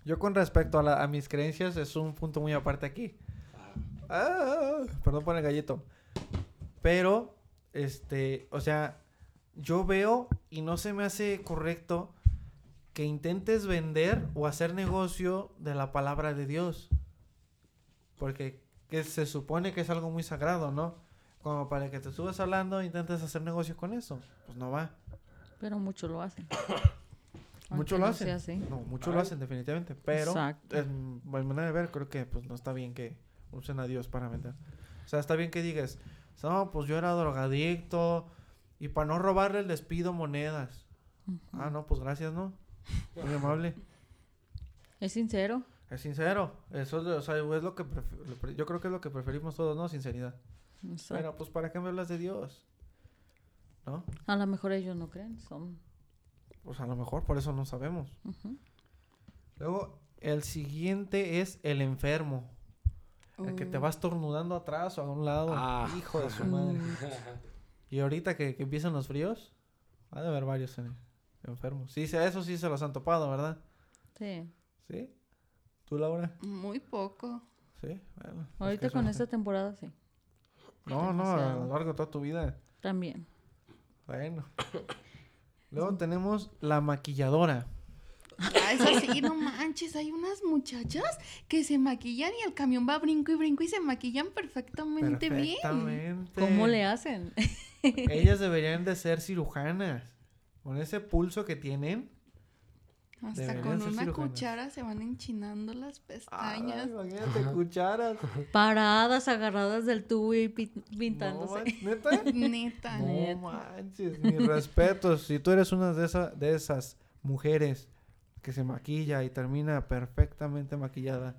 yo con respecto a, la- a mis creencias es un punto muy aparte aquí. Ah, perdón por el gallito. Pero, este, o sea, yo veo y no se me hace correcto que intentes vender o hacer negocio de la palabra de Dios. Porque que se supone que es algo muy sagrado, ¿no? Como para que te subas hablando e intentes hacer negocio con eso. Pues no va. Pero muchos lo hacen. Mucho Aunque lo no hacen. así. No, muchos lo hacen definitivamente, pero en manera de ver creo que pues no está bien que usen a Dios para vender. O sea, está bien que digas, no, pues yo era drogadicto y para no robarle les pido monedas. Ah, no, pues gracias, ¿no? Muy amable. Es sincero. Es sincero. Eso es, o sea, es lo que yo creo que es lo que preferimos todos, ¿no? Sinceridad. Exacto. Pero pues ¿para qué me hablas de Dios? ¿No? A lo mejor ellos no creen. Son. Pues a lo mejor por eso no sabemos. Luego, el siguiente es el enfermo. El que te Mm. va estornudando atrás o a un lado. Ah. Hijo de su madre. Y ahorita que, que empiezan los fríos, ha de haber varios en- enfermos. Sí, se- eso sí se los han topado, ¿verdad? Sí. ¿Sí? ¿Tú, Laura? Muy poco. Sí. Bueno, es Ahorita que con esta temporada sí. No, no, a lo largo de toda tu vida. También. Bueno. Luego tenemos la maquilladora. Ah, es así, no manches. Hay unas muchachas que se maquillan y el camión va brinco y brinco y se maquillan perfectamente, bien. Perfectamente. ¿Cómo le hacen? Ellas deberían de ser cirujanas. Con ese pulso que tienen. Hasta Deberían con una cirujanas. cuchara se van enchinando las Ay, pestañas. imagínate, cucharas. Paradas, agarradas del tubo y pi- No, pintándose. man- ¿Neta? Neta. No manches, mis respetos. Si tú eres una de, esa- de esas mujeres que se maquilla y termina perfectamente maquillada,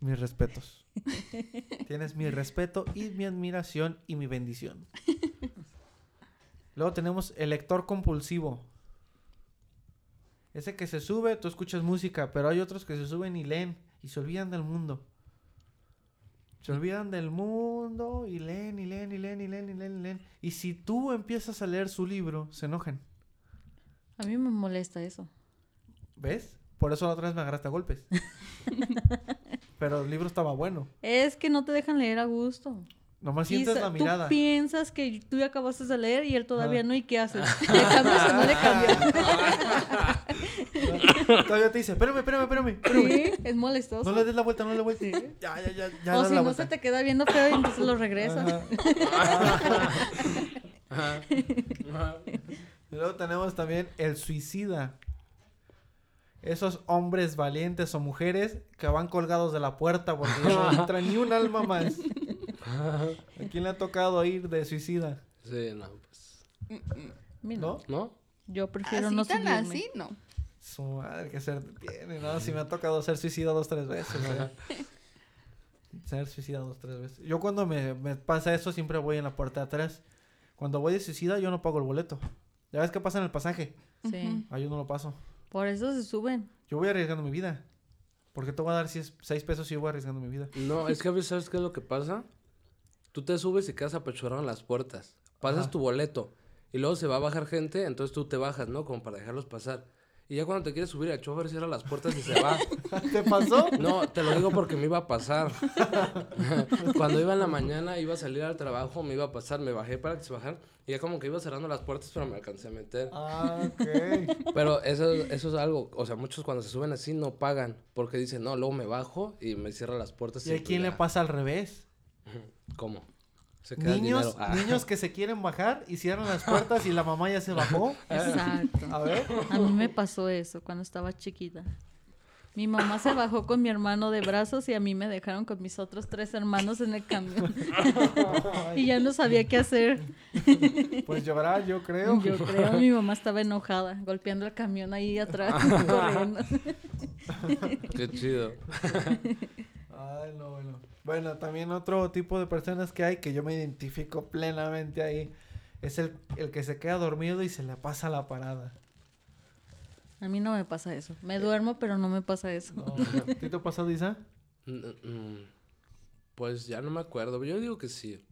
Mis respetos. Tienes mi respeto y mi admiración y mi bendición. Luego tenemos el lector compulsivo. Ese que se sube, tú escuchas música, pero hay otros que se suben y leen y se olvidan del mundo. Se olvidan del mundo y leen y leen y leen y leen y leen y leen. Y si tú empiezas a leer su libro, se enojan. A mí me molesta eso. ¿Ves? Por eso la otra vez me agarraste a golpes. pero el libro estaba bueno. Es que no te dejan leer a gusto. Nomás sientes la mirada. Tú piensas que tú ya acabaste de leer y él todavía no, ¿y qué haces? ¿Le cambias o no le cambias? Todavía te dice, espérame, espérame, espérame. espérame. Sí, es molestoso. No le des la vuelta, no le des la vuelta. Ya, ya, ya, ya. o si no vuelta. se te queda viendo feo y entonces lo regresas. Ajá. Ajá. Ajá. Y Luego tenemos también el suicida. Esos hombres valientes o mujeres que van colgados de la puerta porque no entra ni un alma más. ¿A quién le ha tocado ir de suicida? Sí, no, pues. Mira, ¿No? ¿No? Yo prefiero Así no tan subirme. así, no. Su madre, que ser tiene, ¿no? Si me ha tocado ser suicida dos, tres veces, güey. Ser suicida dos, tres veces. Yo cuando me, me pasa eso siempre voy en la puerta de atrás. Cuando voy de suicida yo no pago el boleto. ¿Ya ves qué pasa en el pasaje? Sí. Ah, yo no lo paso. Por eso se suben. Yo voy arriesgando mi vida. ¿Por qué te voy a dar seis, seis pesos si yo voy arriesgando mi vida? No, es que a veces, ¿sabes qué es lo que pasa? Tú te subes y quedas apachurrado en las puertas. Pasas Ajá. tu boleto. Y luego se va a bajar gente, entonces tú te bajas, ¿no? Como para dejarlos pasar. Y ya cuando te quieres subir, el chofer cierra las puertas y se va. ¿Te pasó? No, te lo digo porque me iba a pasar. Cuando iba en la mañana, iba a salir al trabajo, me iba a pasar, me bajé para que se bajaran. Y ya como que iba cerrando las puertas, pero me alcancé a meter. Ah, ok. Pero eso, eso es algo, o sea, muchos cuando se suben así no pagan. Porque dicen, no, luego me bajo y me cierra las puertas. ¿Y a pues quién le ya. pasa al revés? ¿Cómo? Se queda el Niños. Ah. niños que se quieren bajar y cierran las puertas y la mamá ya se bajó. Exacto. A ver. A mí me pasó eso cuando estaba chiquita. Mi mamá se bajó con mi hermano de brazos y a mí me dejaron con mis otros tres hermanos en el camión. y ya no sabía qué hacer. Pues llorar, yo creo. Yo creo mi mamá estaba enojada, golpeando el camión ahí atrás, corriendo. Qué chido. Ay, no, bueno. Bueno, también otro tipo de personas que hay que yo me identifico plenamente ahí es el, el que se queda dormido y se le pasa la parada. A mí no me pasa eso. Me duermo, pero no me pasa eso. No, ¿A ti te ha pasado, Isa? Mm, mm, Pues ya no me acuerdo. Yo digo que sí.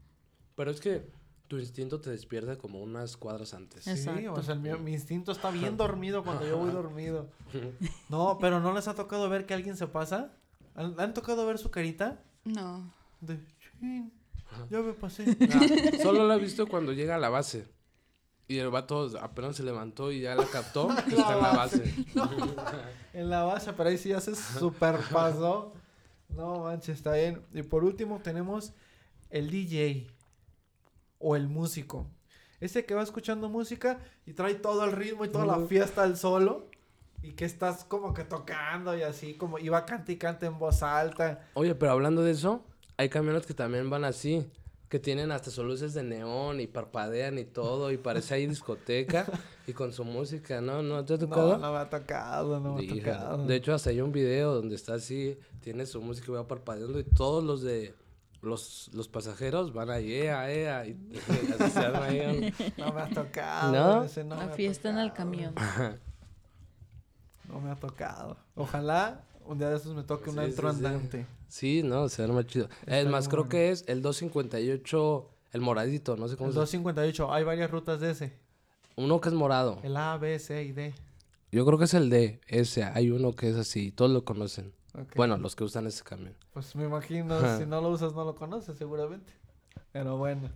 Pero es que tu instinto te despierta como unas cuadras antes. Sí, o sea, mío- mi instinto está bien dormido cuando yo voy dormido. No, pero ¿no les ha tocado ver que alguien se pasa? ¿Han, han tocado ver su carita? No. De, "Chin, ya me pasé. Ah, solo lo he visto cuando llega a la base. Y el vato apenas se levantó y ya la captó. que está en la base. En la base, pero ahí sí ya se super pasó. No manches, está bien. Y por último tenemos el DJ o el músico. Ese que va escuchando música y trae todo el ritmo y toda la fiesta al solo. Y que estás como que tocando y así, como iba canta y canta en voz alta. Oye, pero hablando de eso, hay camiones que también van así. Que tienen hasta sus luces de neón y parpadean y todo. Y parece ahí discoteca. y con su música, ¿no? ¿No te ha tocado? No, no me ha tocado, no me ha tocado. De hecho, hasta hay un video donde está así, tiene su música y va parpadeando y todos los de los, los pasajeros van ahí, ea, ea, y, y así se arma ahí un- No me ha tocado. ¿No? ese no La me ha fiesta en el tocado. camión. No me ha tocado. Ojalá un día de esos me toque un Sí, antro sí, andante. Sí, no, se arma chido. Está es más, creo bueno. que es el 258, el moradito, no sé cómo El se 258, hay varias rutas de ese. Uno que es morado. El A, B, C y D. Yo creo que es el D, ese. Hay uno que es así, todos lo conocen. Bueno, los que usan ese camión. Pues me imagino, si no lo usas no lo conoces seguramente. Pero bueno.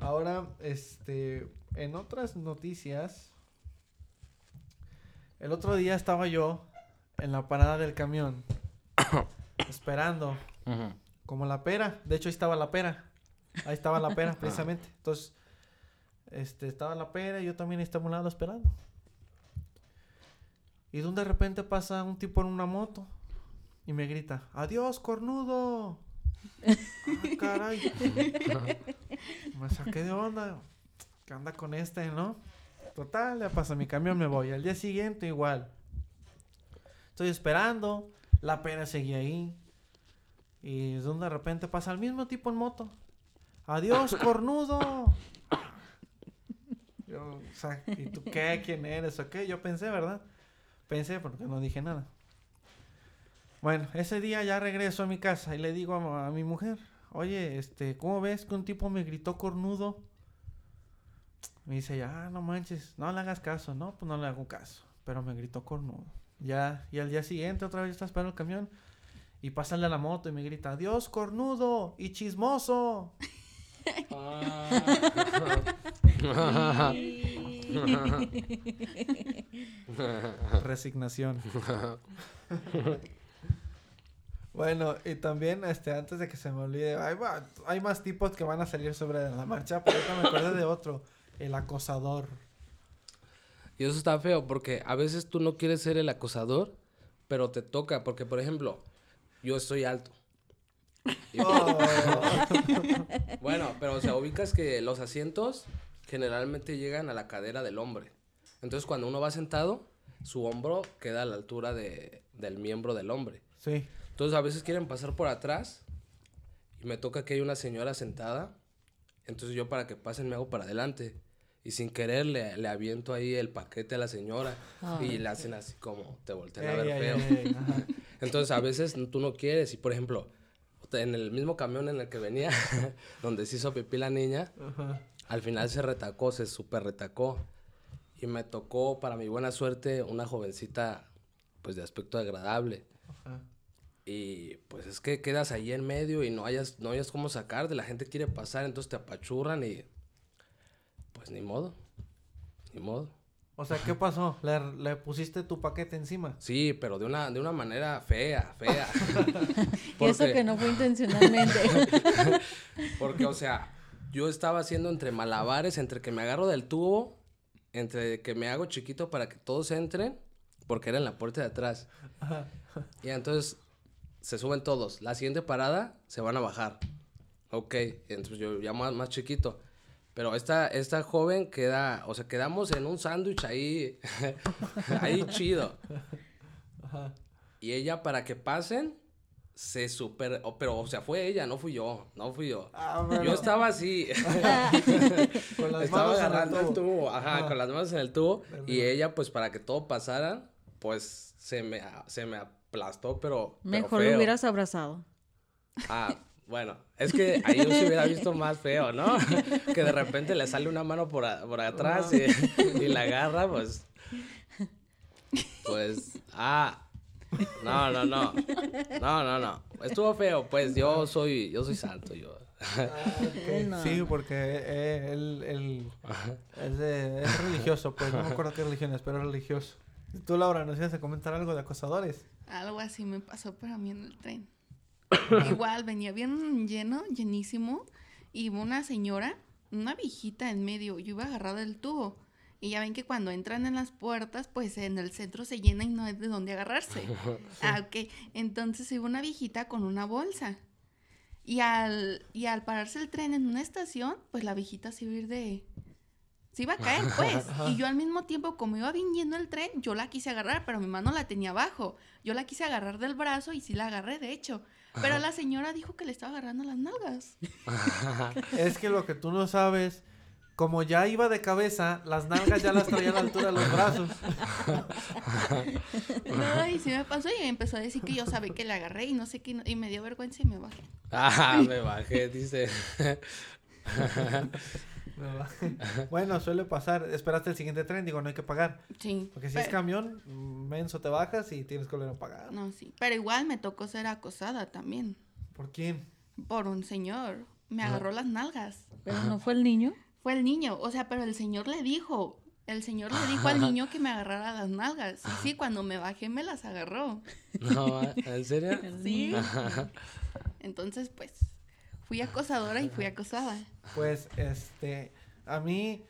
Ahora, este, en otras noticias, el otro día estaba yo en la parada del camión, esperando, como la pera. De hecho, ahí estaba la pera. Ahí estaba la pera, precisamente. Entonces, este, estaba la pera y yo también estaba a un lado esperando. Y de repente pasa un tipo en una moto y me grita, adiós, cornudo. Ah, caray. me saqué de onda. ¿Qué anda con este, no? Total, ya pasa mi camión, me voy. Al día siguiente igual. Estoy esperando. La pera seguía ahí. Y de un de repente pasa el mismo tipo en moto. Adiós, cornudo. Yo, o sea, ¿y tú qué? ¿Quién eres? ¿O qué? Yo pensé, ¿verdad? Pensé porque no dije nada. Bueno, ese día ya regreso a mi casa y le digo a, a mi mujer, oye, este, ¿cómo ves que un tipo me gritó cornudo? Me dice ya, ah, no manches, no le hagas caso, no, pues no le hago caso, pero me gritó cornudo. Ya, y al día siguiente otra vez está esperando el camión y pasa el de la moto y me grita, adiós cornudo y chismoso. Resignación. Bueno, y también, este, antes de que se me olvide, hay, hay más tipos que van a salir sobre la marcha, pero ahorita me acuerdo de otro, el acosador. Y eso está feo porque a veces tú no quieres ser el acosador, pero te toca. Porque, por ejemplo, yo estoy alto. Y- Oh, Bueno, pero o sea, ubicas que los asientos generalmente llegan a la cadera del hombre. Entonces, cuando uno va sentado, su hombro queda a la altura de, del miembro del hombre. sí. Entonces, a veces quieren pasar por atrás y me toca que hay una señora sentada. Entonces, yo para que pasen me hago para adelante. Y sin querer le, le aviento ahí el paquete a la señora y le hacen así como te voltean a ver Ey, ey, feo. ey, ey. Entonces, a veces tú no quieres. Y, por ejemplo, en el mismo camión en el que venía, donde se hizo pipí la niña, Ajá. al final se retacó, se super retacó. Y me tocó, para mi buena suerte, una jovencita, pues, de aspecto agradable. Ajá. Y, pues, es que quedas ahí en medio y no hayas, no hayas cómo sacar. De la gente quiere pasar, entonces te apachurran y... Pues, ni modo. Ni modo. O sea, ¿qué pasó? ¿Le, le pusiste tu paquete encima? Sí, pero de una, de una manera fea, fea. Y eso que no fue intencionalmente. Porque, o sea, yo estaba haciendo entre malabares, entre que me agarro del tubo, entre que me hago chiquito para que todos entren, porque era en la puerta de atrás. Y entonces se suben todos. La siguiente parada se van a bajar. Ok, entonces yo ya más, más chiquito. Pero esta, esta joven queda, o sea, quedamos en un sándwich ahí, ahí chido. Y ella para que pasen, se super, pero o sea, fue ella, no fui yo, no fui yo. Ah, bueno. Yo estaba así, Con las estaba manos en el agarrando el tubo. tubo, ajá, Ajá. con las manos en el tubo. Y tubo. ella, pues para que todo pasara, pues se me, se me aplastó, pero. pero Mejor lo feo. hubieras abrazado. Ah, bueno, es que ahí yo se hubiera visto más feo, ¿no? que de repente le sale una mano por, a- por atrás y, y la agarra, pues. Pues. Ah. No, no, no. No, no, no. Estuvo feo, pues yo soy, yo soy santo, yo. No. Sí, porque eh, él, él es, de- es religioso, pues no me acuerdo qué religión es, pero es religioso. ¿Y tú, Laura, nos ibas a comentar algo de acosadores? Algo así me pasó para mí en el tren. Igual venía bien lleno, llenísimo, y una señora, una viejita en medio, yo iba agarrada del tubo. Y ya ven que cuando entran en las puertas, pues en el centro se llena y no hay de dónde agarrarse. Ah, ok. Entonces iba una viejita con una bolsa. Y al, y al pararse el tren en una estación, pues la viejita se iba a ir de... Se iba a caer, pues. Y yo al mismo tiempo, como iba bien el tren, yo la quise agarrar, pero mi mano la tenía abajo. Yo la quise agarrar del brazo y sí la agarré, de hecho. Pero la señora dijo que le estaba agarrando las nalgas. Es que lo que tú no sabes, como ya iba de cabeza, las nalgas ya las traía a la altura de los brazos. No, y sí me pasó y me empezó a decir que yo sabía que le agarré y no sé qué, y me dio vergüenza y me bajé. Ah, me bajé, dice. bueno, suele pasar. Esperaste el siguiente tren, digo, no hay que pagar. Sí. Porque si es camión, menso te bajas y tienes que volver a pagar. No, sí. Pero igual me tocó ser acosada también. ¿Por quién? Por un señor. Me agarró las nalgas. Pero no fue el niño. Fue el niño. O sea, pero el señor le dijo. El señor le dijo al niño que me agarrara las nalgas. Y sí, cuando me bajé me las agarró. No, ¿en serio? Sí. Entonces, pues, fui acosadora y fui acosada. Pues, este, a mí,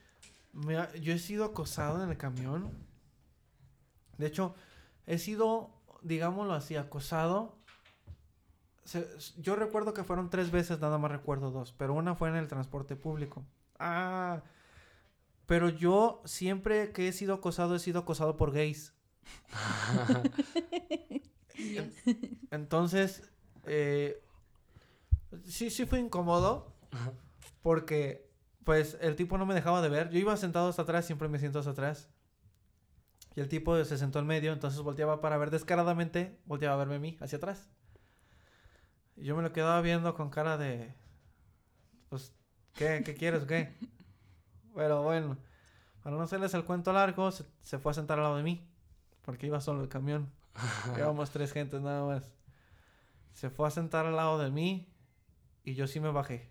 me ha- yo he sido acosado en el camión. De hecho, he sido, digámoslo así, acosado. Se- yo recuerdo que fueron tres veces, nada más recuerdo dos, pero una fue en el transporte público. Ah, pero yo siempre que he sido acosado, he sido acosado por gays. Entonces, eh, sí, sí fue incómodo. Porque, pues, el tipo no me dejaba de ver. Yo iba sentado hasta atrás, siempre me siento hasta atrás. Y el tipo se sentó en medio, entonces volteaba para ver descaradamente, volteaba a verme a mí, hacia atrás. Y yo me lo quedaba viendo con cara de... Pues, ¿qué? ¿Qué quieres o qué? Pero bueno, para no hacerles el cuento largo, se, se fue a sentar al lado de mí. Porque iba solo el camión. Íbamos tres gentes nada más. Se fue a sentar al lado de mí y yo sí me bajé.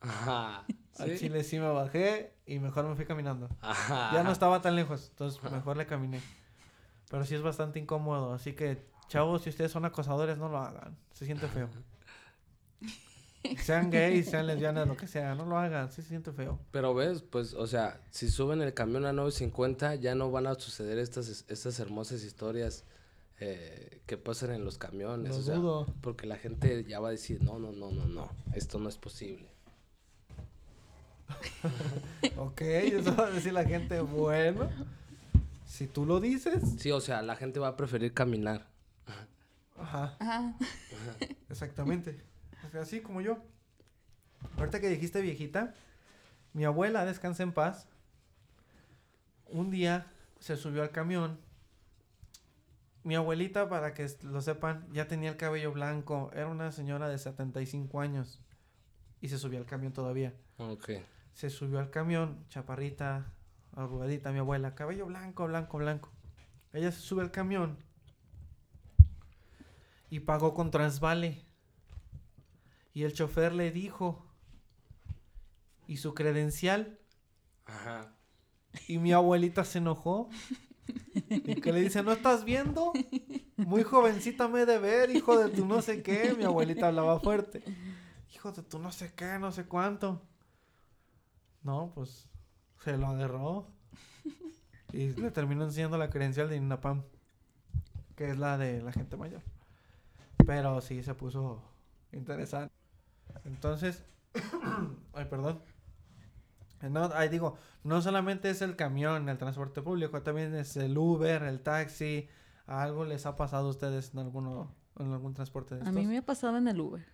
Ajá. Al ¿Sí? chile sí me bajé y mejor me fui caminando. Ajá. Ya no estaba tan lejos, entonces mejor le caminé. Pero sí es bastante incómodo, así que chavos, si ustedes son acosadores, no lo hagan. Se siente feo. Sean gays, sean lesbianas, lo que sea, no lo hagan, sí se siente feo. Pero ves, pues, o sea, si suben el camión a 9.50, ya no van a suceder estas, estas hermosas historias eh, que pasan en los camiones. Lo o sea, dudo. porque la gente ya va a decir, no, no, no, no, no, esto no es posible. Ok, eso va a decir la gente, bueno, si tú lo dices. Sí, o sea, la gente va a preferir caminar. Ajá, Ajá. exactamente. O sea, así como yo. Ahorita que dijiste viejita, mi abuela, descansa en paz, un día se subió al camión. Mi abuelita, para que lo sepan, ya tenía el cabello blanco. Era una señora de 75 años. Y se subió al camión todavía. Ok. Se subió al camión, chaparrita, arrugadita, mi abuela, cabello blanco, blanco, blanco. Ella se sube al camión y pagó con Transvale. Y el chofer le dijo, ¿y su credencial? Ajá. Y mi abuelita se enojó. Y que le dice, ¿no estás viendo? Muy jovencita me he de ver, hijo de tu no sé qué. Mi abuelita hablaba fuerte. Hijo de tu no sé qué, no sé cuánto. No, pues se lo agarró. Y le terminó enseñando la credencial de INAPAM. Que es la de la gente mayor. Pero sí se puso interesante. Entonces, ay, perdón. No, ahí digo, no solamente es el camión, el transporte público, también es el Uber, el taxi. ¿Algo les ha pasado a ustedes en alguno, en algún transporte de A estos? mí me ha pasado en el Uber.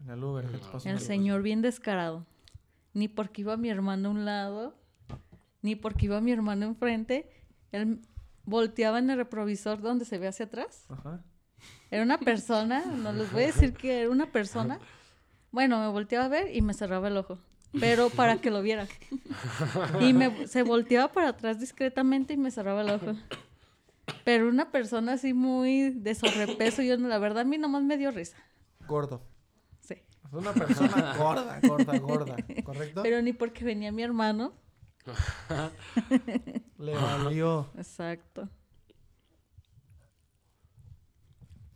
En el Uber, ¿qué te pasó en El Uber? señor bien descarado. Ni porque iba mi hermano a un lado, ni porque iba mi hermano enfrente. Él volteaba en el retrovisor donde se ve hacia atrás. Ajá. Era una persona, no les voy a decir que era una persona. Bueno, me volteaba a ver y me cerraba el ojo. Pero para que lo viera. Y me, se volteaba para atrás discretamente y me cerraba el ojo. Pero una persona así muy de sobrepeso, yo la verdad a mí nomás me dio risa. Gordo. Sí. Es una persona gorda, gorda, gorda. ¿Correcto? Pero ni porque venía mi hermano. Le valió. Exacto.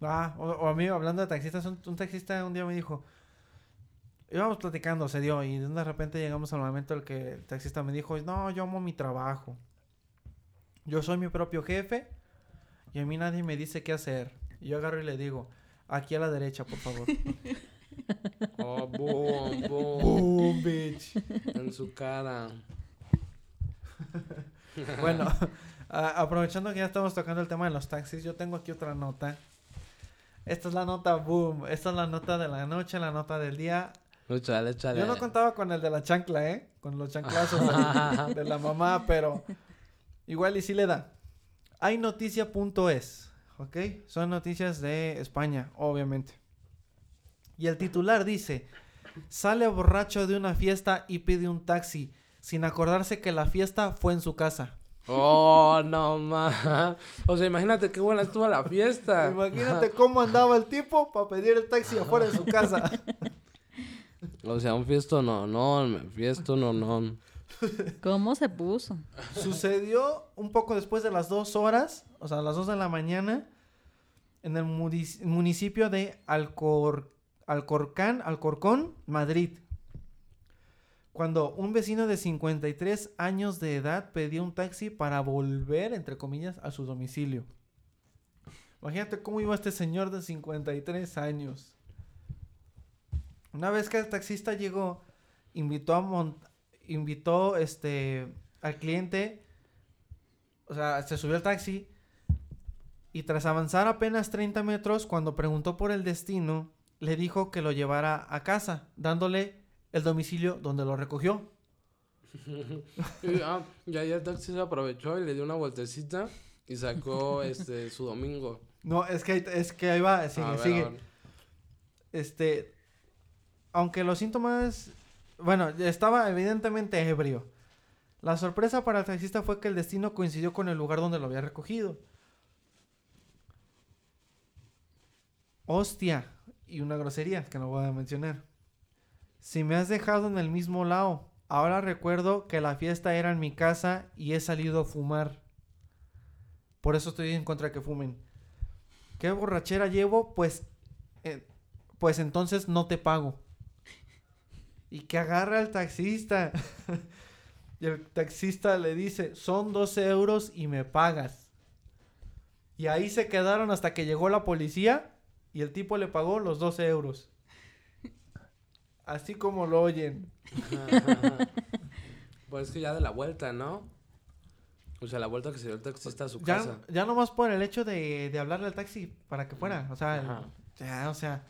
Ah, o, o a mí, hablando de taxistas, un, un taxista un día me dijo, íbamos platicando, se dio, y de repente llegamos al momento en el que el taxista me dijo, no, yo amo mi trabajo. Yo soy mi propio jefe y a mí nadie me dice qué hacer. Y yo agarro y le digo, aquí a la derecha, por favor. Oh, boom, boom. Boom, bitch. en su cara. Bueno, a- aprovechando que ya estamos tocando el tema de los taxis, yo tengo aquí otra nota. Esta es la nota boom. Esta es la nota de la noche, la nota del día. Yo no contaba con el de la chancla, ¿eh? Con los chanclazos de, de la mamá, pero igual y sí le da. Hay noticia.es, ¿ok? Son noticias de España, obviamente. Y el titular dice, sale borracho de una fiesta y pide un taxi, sin acordarse que la fiesta fue en su casa. Oh, no más. O sea, imagínate qué buena estuvo la fiesta. Imagínate cómo andaba el tipo para pedir el taxi afuera de su casa. O sea, un fiesto no, no, fiesto no, no. ¿Cómo se puso? Sucedió un poco después de las dos horas, o sea, a las dos de la mañana, en el municipio de Alcor Alcorcán, Alcorcón, Madrid. Cuando un vecino de 53 años de edad pedía un taxi para volver, entre comillas, a su domicilio. Imagínate cómo iba este señor de 53 años. Una vez que el taxista llegó, invitó a mont- invitó este al cliente, o sea, se subió al taxi y tras avanzar apenas 30 metros, cuando preguntó por el destino, le dijo que lo llevara a casa, dándole el domicilio donde lo recogió. Y, ah, y ahí el taxi se aprovechó y le dio una vueltecita y sacó este su domingo. No, es que, es que ahí va, sigue, A ver, a sigue. Este, aunque los síntomas, bueno, estaba evidentemente ebrio. La sorpresa para el taxista fue que el destino coincidió con el lugar donde lo había recogido. Hostia, y una grosería que no voy a mencionar. Si me has dejado en el mismo lado, ahora recuerdo que la fiesta era en mi casa y he salido a fumar. Por eso estoy en contra de que fumen. ¿Qué borrachera llevo? Pues eh, pues entonces no te pago. Y que agarra al taxista. y el taxista le dice, son 12 euros y me pagas. Y ahí se quedaron hasta que llegó la policía y el tipo le pagó los 12 euros. Así como lo oyen. Pues es que ya de la vuelta, ¿no? O sea, la vuelta que se dio el taxista a su Ya, casa. ya nomás por el hecho de, de hablarle al taxi para que fuera. O sea, ya, o sea,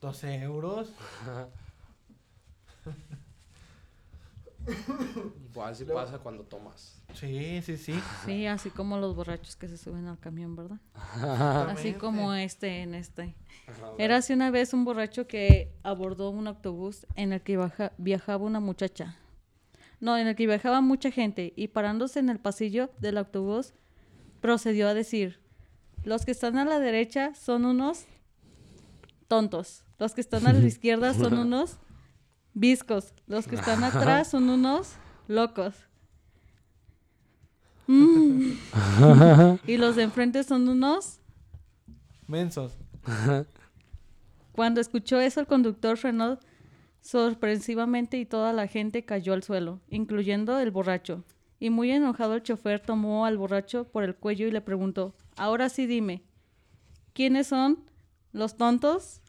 12 euros. así Luego- pasa cuando tomas. Sí, sí, sí. Sí, así como los borrachos que se suben al camión, ¿verdad? Así como este en este. Era así una vez un borracho que abordó un autobús en el que baja- viajaba una muchacha. No, en el que viajaba mucha gente y parándose en el pasillo del autobús procedió a decir, los que están a la derecha son unos tontos, los que están a la izquierda son unos viscos, los que están atrás son unos locos. Mm. y los de enfrente son unos Mensos. Cuando escuchó eso, el conductor frenó sorpresivamente y toda la gente cayó al suelo, incluyendo el borracho. Y muy enojado el chofer tomó al borracho por el cuello y le preguntó, ahora sí dime, ¿quiénes son los tontos,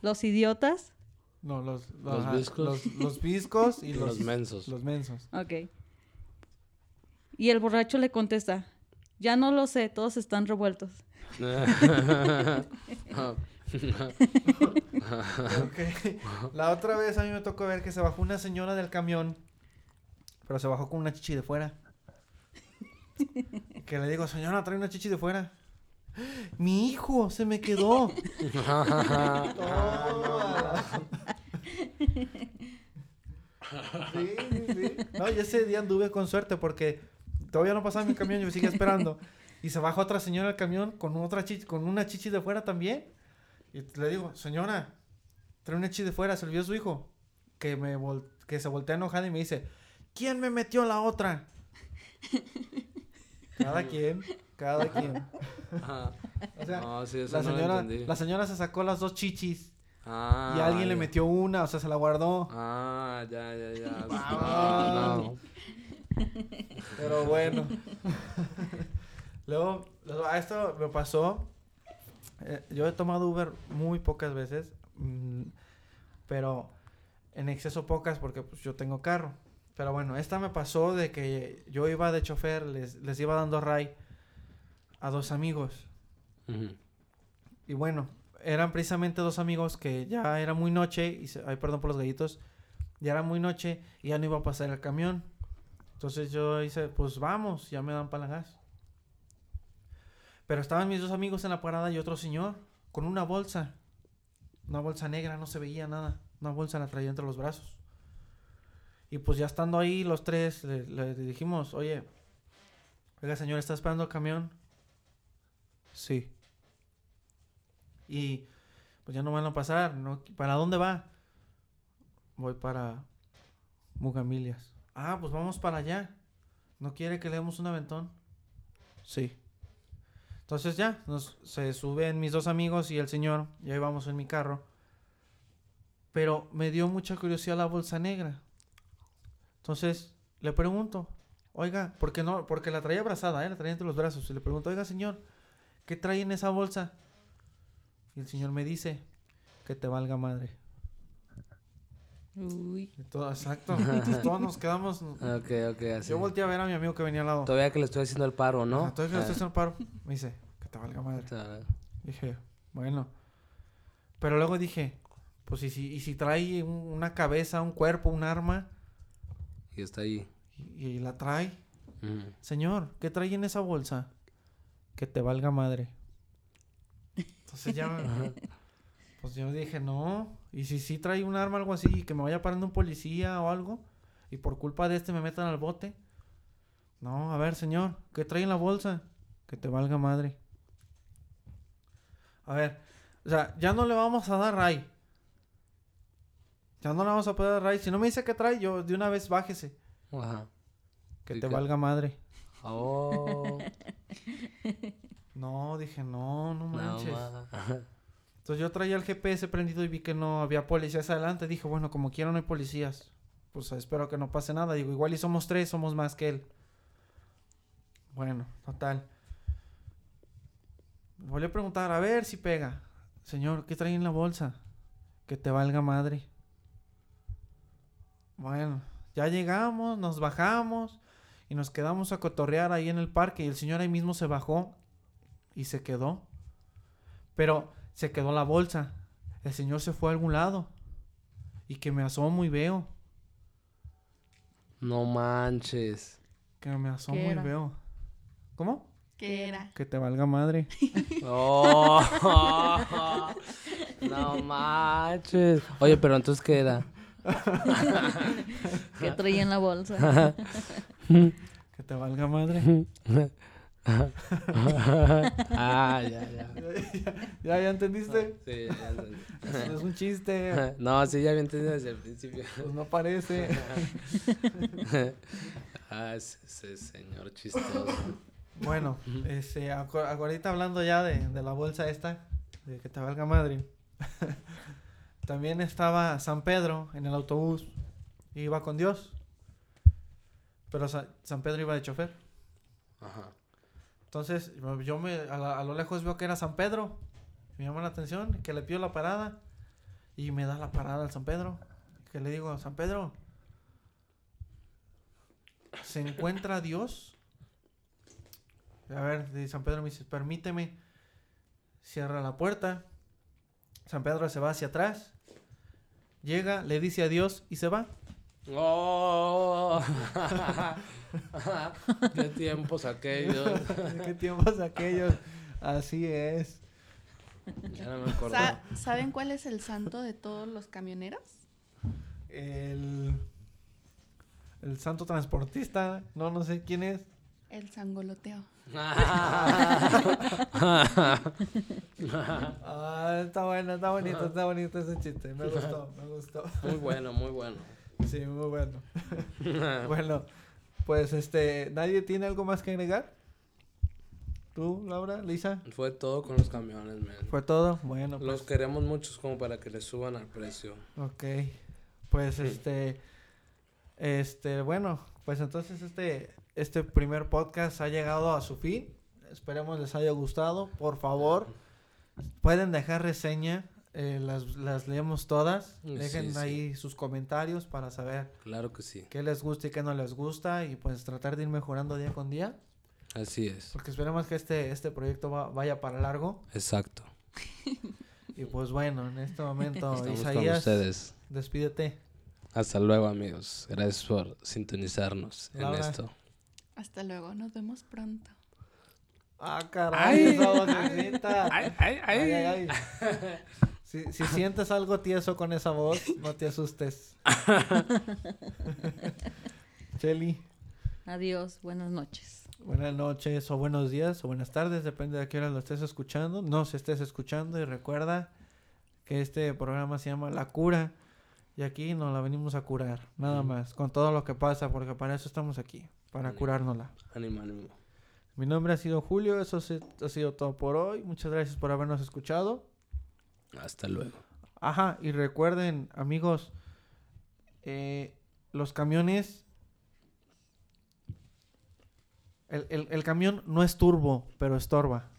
los idiotas? No, los, Los ajá, viscos. Los, los viscos y Y los, los mensos. Los mensos. Ok. Y el borracho le contesta, ya no lo sé, todos están revueltos. Ok. La otra vez a mí me tocó ver que se bajó una señora del camión, pero se bajó con una chichi de fuera. Que le digo, señora, trae una chichi de fuera. Mi hijo se me quedó. Sí, sí, sí. No, y ese día anduve con suerte porque todavía no pasaba mi camión, yo me seguía esperando. Y se baja otra señora del camión con otra chichi, con una chichi de fuera también. Y le digo, señora, trae una chichi de fuera, se olvidó su hijo. Que me vol- que se voltea enojada y me dice, ¿quién me metió la otra? Cada quien, cada quien. Ajá. O sea, No, sí, eso la señora, la señora se sacó las dos chichis Ah, y alguien le metió una, o sea, se la guardó. Ah, ya, ya, ya. Ah. No, no. Pero bueno. luego, a esto me pasó. eh, yo he tomado Uber muy pocas veces. mm, pero en exceso pocas porque pues, yo tengo carro. Pero bueno, esta me pasó de que yo iba de chofer, les, les iba dando ray a dos amigos. Y bueno, eran precisamente dos amigos que ya era muy noche, y se- ay, perdón por los gallitos, ya era muy noche y ya no iba a pasar el camión. Entonces yo hice, pues vamos, ya me dan para la gas. Pero estaban mis dos amigos en la parada y otro señor con una bolsa. Una bolsa negra, no se veía nada. Una bolsa la traía entre los brazos. Y pues ya estando ahí los tres, le, le dijimos, oye, oiga señor, ¿está esperando el camión? Sí. Y pues ya no van a pasar. ¿no? ¿Para dónde va? Voy para Mugamilias. Ah, pues vamos para allá. ¿No quiere que le demos un aventón? Sí. Entonces ya, nos, se suben mis dos amigos y el señor. Y ahí vamos en mi carro. Pero me dio mucha curiosidad la bolsa negra. Entonces le pregunto, oiga, ¿por qué no? Porque la traía abrazada, ¿eh? la traía entre los brazos. Y le pregunto, oiga, señor, ¿qué trae en esa bolsa? Y el señor me dice, que te valga madre. Uy. Y todo, exacto. Entonces todos nos quedamos. Ok, ok, así. Yo volteé a ver a mi amigo que venía al lado. Todavía que le estoy haciendo el paro, ¿no? Ajá, todavía que le estoy haciendo paro. Me dice, que te valga madre. Ah, Dije, bueno. Pero luego dije, Pues y si, y si trae un- una cabeza, un cuerpo, un arma, Y está ahí. y, y la trae. Señor, ¿qué trae en esa bolsa? Que te valga madre. Entonces ya... pues yo dije, no. Y si sí trae un arma, algo así, y que me vaya parando un policía o algo, y por culpa de este me metan al bote. No, a ver, señor, ¿qué trae en la bolsa? Que te valga madre. A ver, o sea, ya no le vamos a dar ray. Ya no le vamos a poder dar ray. Si no me dice qué trae, yo de una vez bájese. Ajá. Que ¿Y te valga madre. Oh, No, dije, no, no no manches. ma. Entonces yo traía el GPS prendido y vi que no había policías adelante. Dije, bueno, como quiera no hay policías. Pues espero que no pase nada. Digo, igual y somos tres, somos más que él. Bueno, total. Volví a preguntar, a ver si pega. Señor, ¿qué trae en la bolsa? Que te valga madre. Bueno, ya llegamos, nos bajamos y nos quedamos a cotorrear ahí en el parque. Y el señor ahí mismo se bajó y se quedó. Pero se quedó la bolsa. El señor se fue a algún lado. Y que me asomo y veo. No manches. Que me asomo ¿Qué y veo. ¿Cómo? ¿Qué era? Que te valga madre. Oh, no manches. Oye, pero entonces ¿qué era? que traía en la bolsa. Que te valga madre. Ah, ya, ya. ¿Ya, ya entendiste? Sí, ya entendí. Es, es un chiste. No, sí, ya había entendido desde el principio. Pues no parece. ah, ese, ese señor chistoso. Bueno, este, ahorita hablando ya de, de la bolsa esta, de que te valga madre. También estaba San Pedro en el autobús. y Iba con Dios. Pero Sa- San Pedro iba de chofer. Ajá. Entonces, yo me, a, lo lejos veo que era San Pedro. Me llama la atención, que le pido la parada. Y me da la parada al San Pedro. Que le digo, San Pedro, ¿se encuentra Dios? A ver, San Pedro me dice, permíteme. Cierra la puerta. San Pedro se va hacia atrás. Llega, le dice adiós y se va. ¡Oh! ¡Qué tiempos aquellos! ¿Qué tiempos aquellos? Así es. Ya no me acuerdo. Sa- ¿Saben cuál es el santo de todos los camioneros? El, el santo transportista, no, no sé quién es. El sangoloteo. Ah, está bueno, está bonito, está bonito ese chiste. Me gustó, me gustó. muy bueno, muy bueno. Sí, muy bueno. Bueno, pues este, ¿nadie tiene algo más que agregar? ¿Tú, Laura, Lisa? Fue todo con los camiones, man. ¿Fue todo? Bueno, Los pues, queremos muchos como para que les suban al precio. ok. Pues este, este, bueno, pues entonces este, este primer podcast ha llegado a su fin. Esperemos les haya gustado. Por favor, pueden dejar reseña. Eh, las, las leemos todas. Dejen sí, sí. ahí sus comentarios para saber Claro que sí. qué les gusta y qué no les gusta. Y pues tratar de ir mejorando día con día. Así es. Porque esperemos que este, este proyecto va- vaya para largo. Exacto. Y pues bueno, en este momento, Estamos con Isaías, ustedes. despídete. Hasta luego, amigos. Gracias por sintonizarnos en esto. Hasta luego, nos vemos pronto. Ah, caray, Ay. esa vocecita. Ay, ay, Ay, ay, ay. Si, si sientes algo tieso con esa voz, no te asustes. Chelly, Adiós, buenas noches. buenas noches o buenos días o buenas tardes, depende de a qué hora lo estés escuchando. No se estés escuchando y recuerda que este programa se llama La Cura y aquí nos la venimos a curar, nada Mm. más, con todo lo que pasa, porque para eso estamos aquí, para Mm. curárnosla. Ánimo, ánimo. Mi nombre ha sido Julio, eso ha sido todo por hoy. Muchas gracias por habernos escuchado. Hasta luego. Ajá, y recuerden, amigos, eh, los camiones. El, el- el camión no es turbo, pero estorba.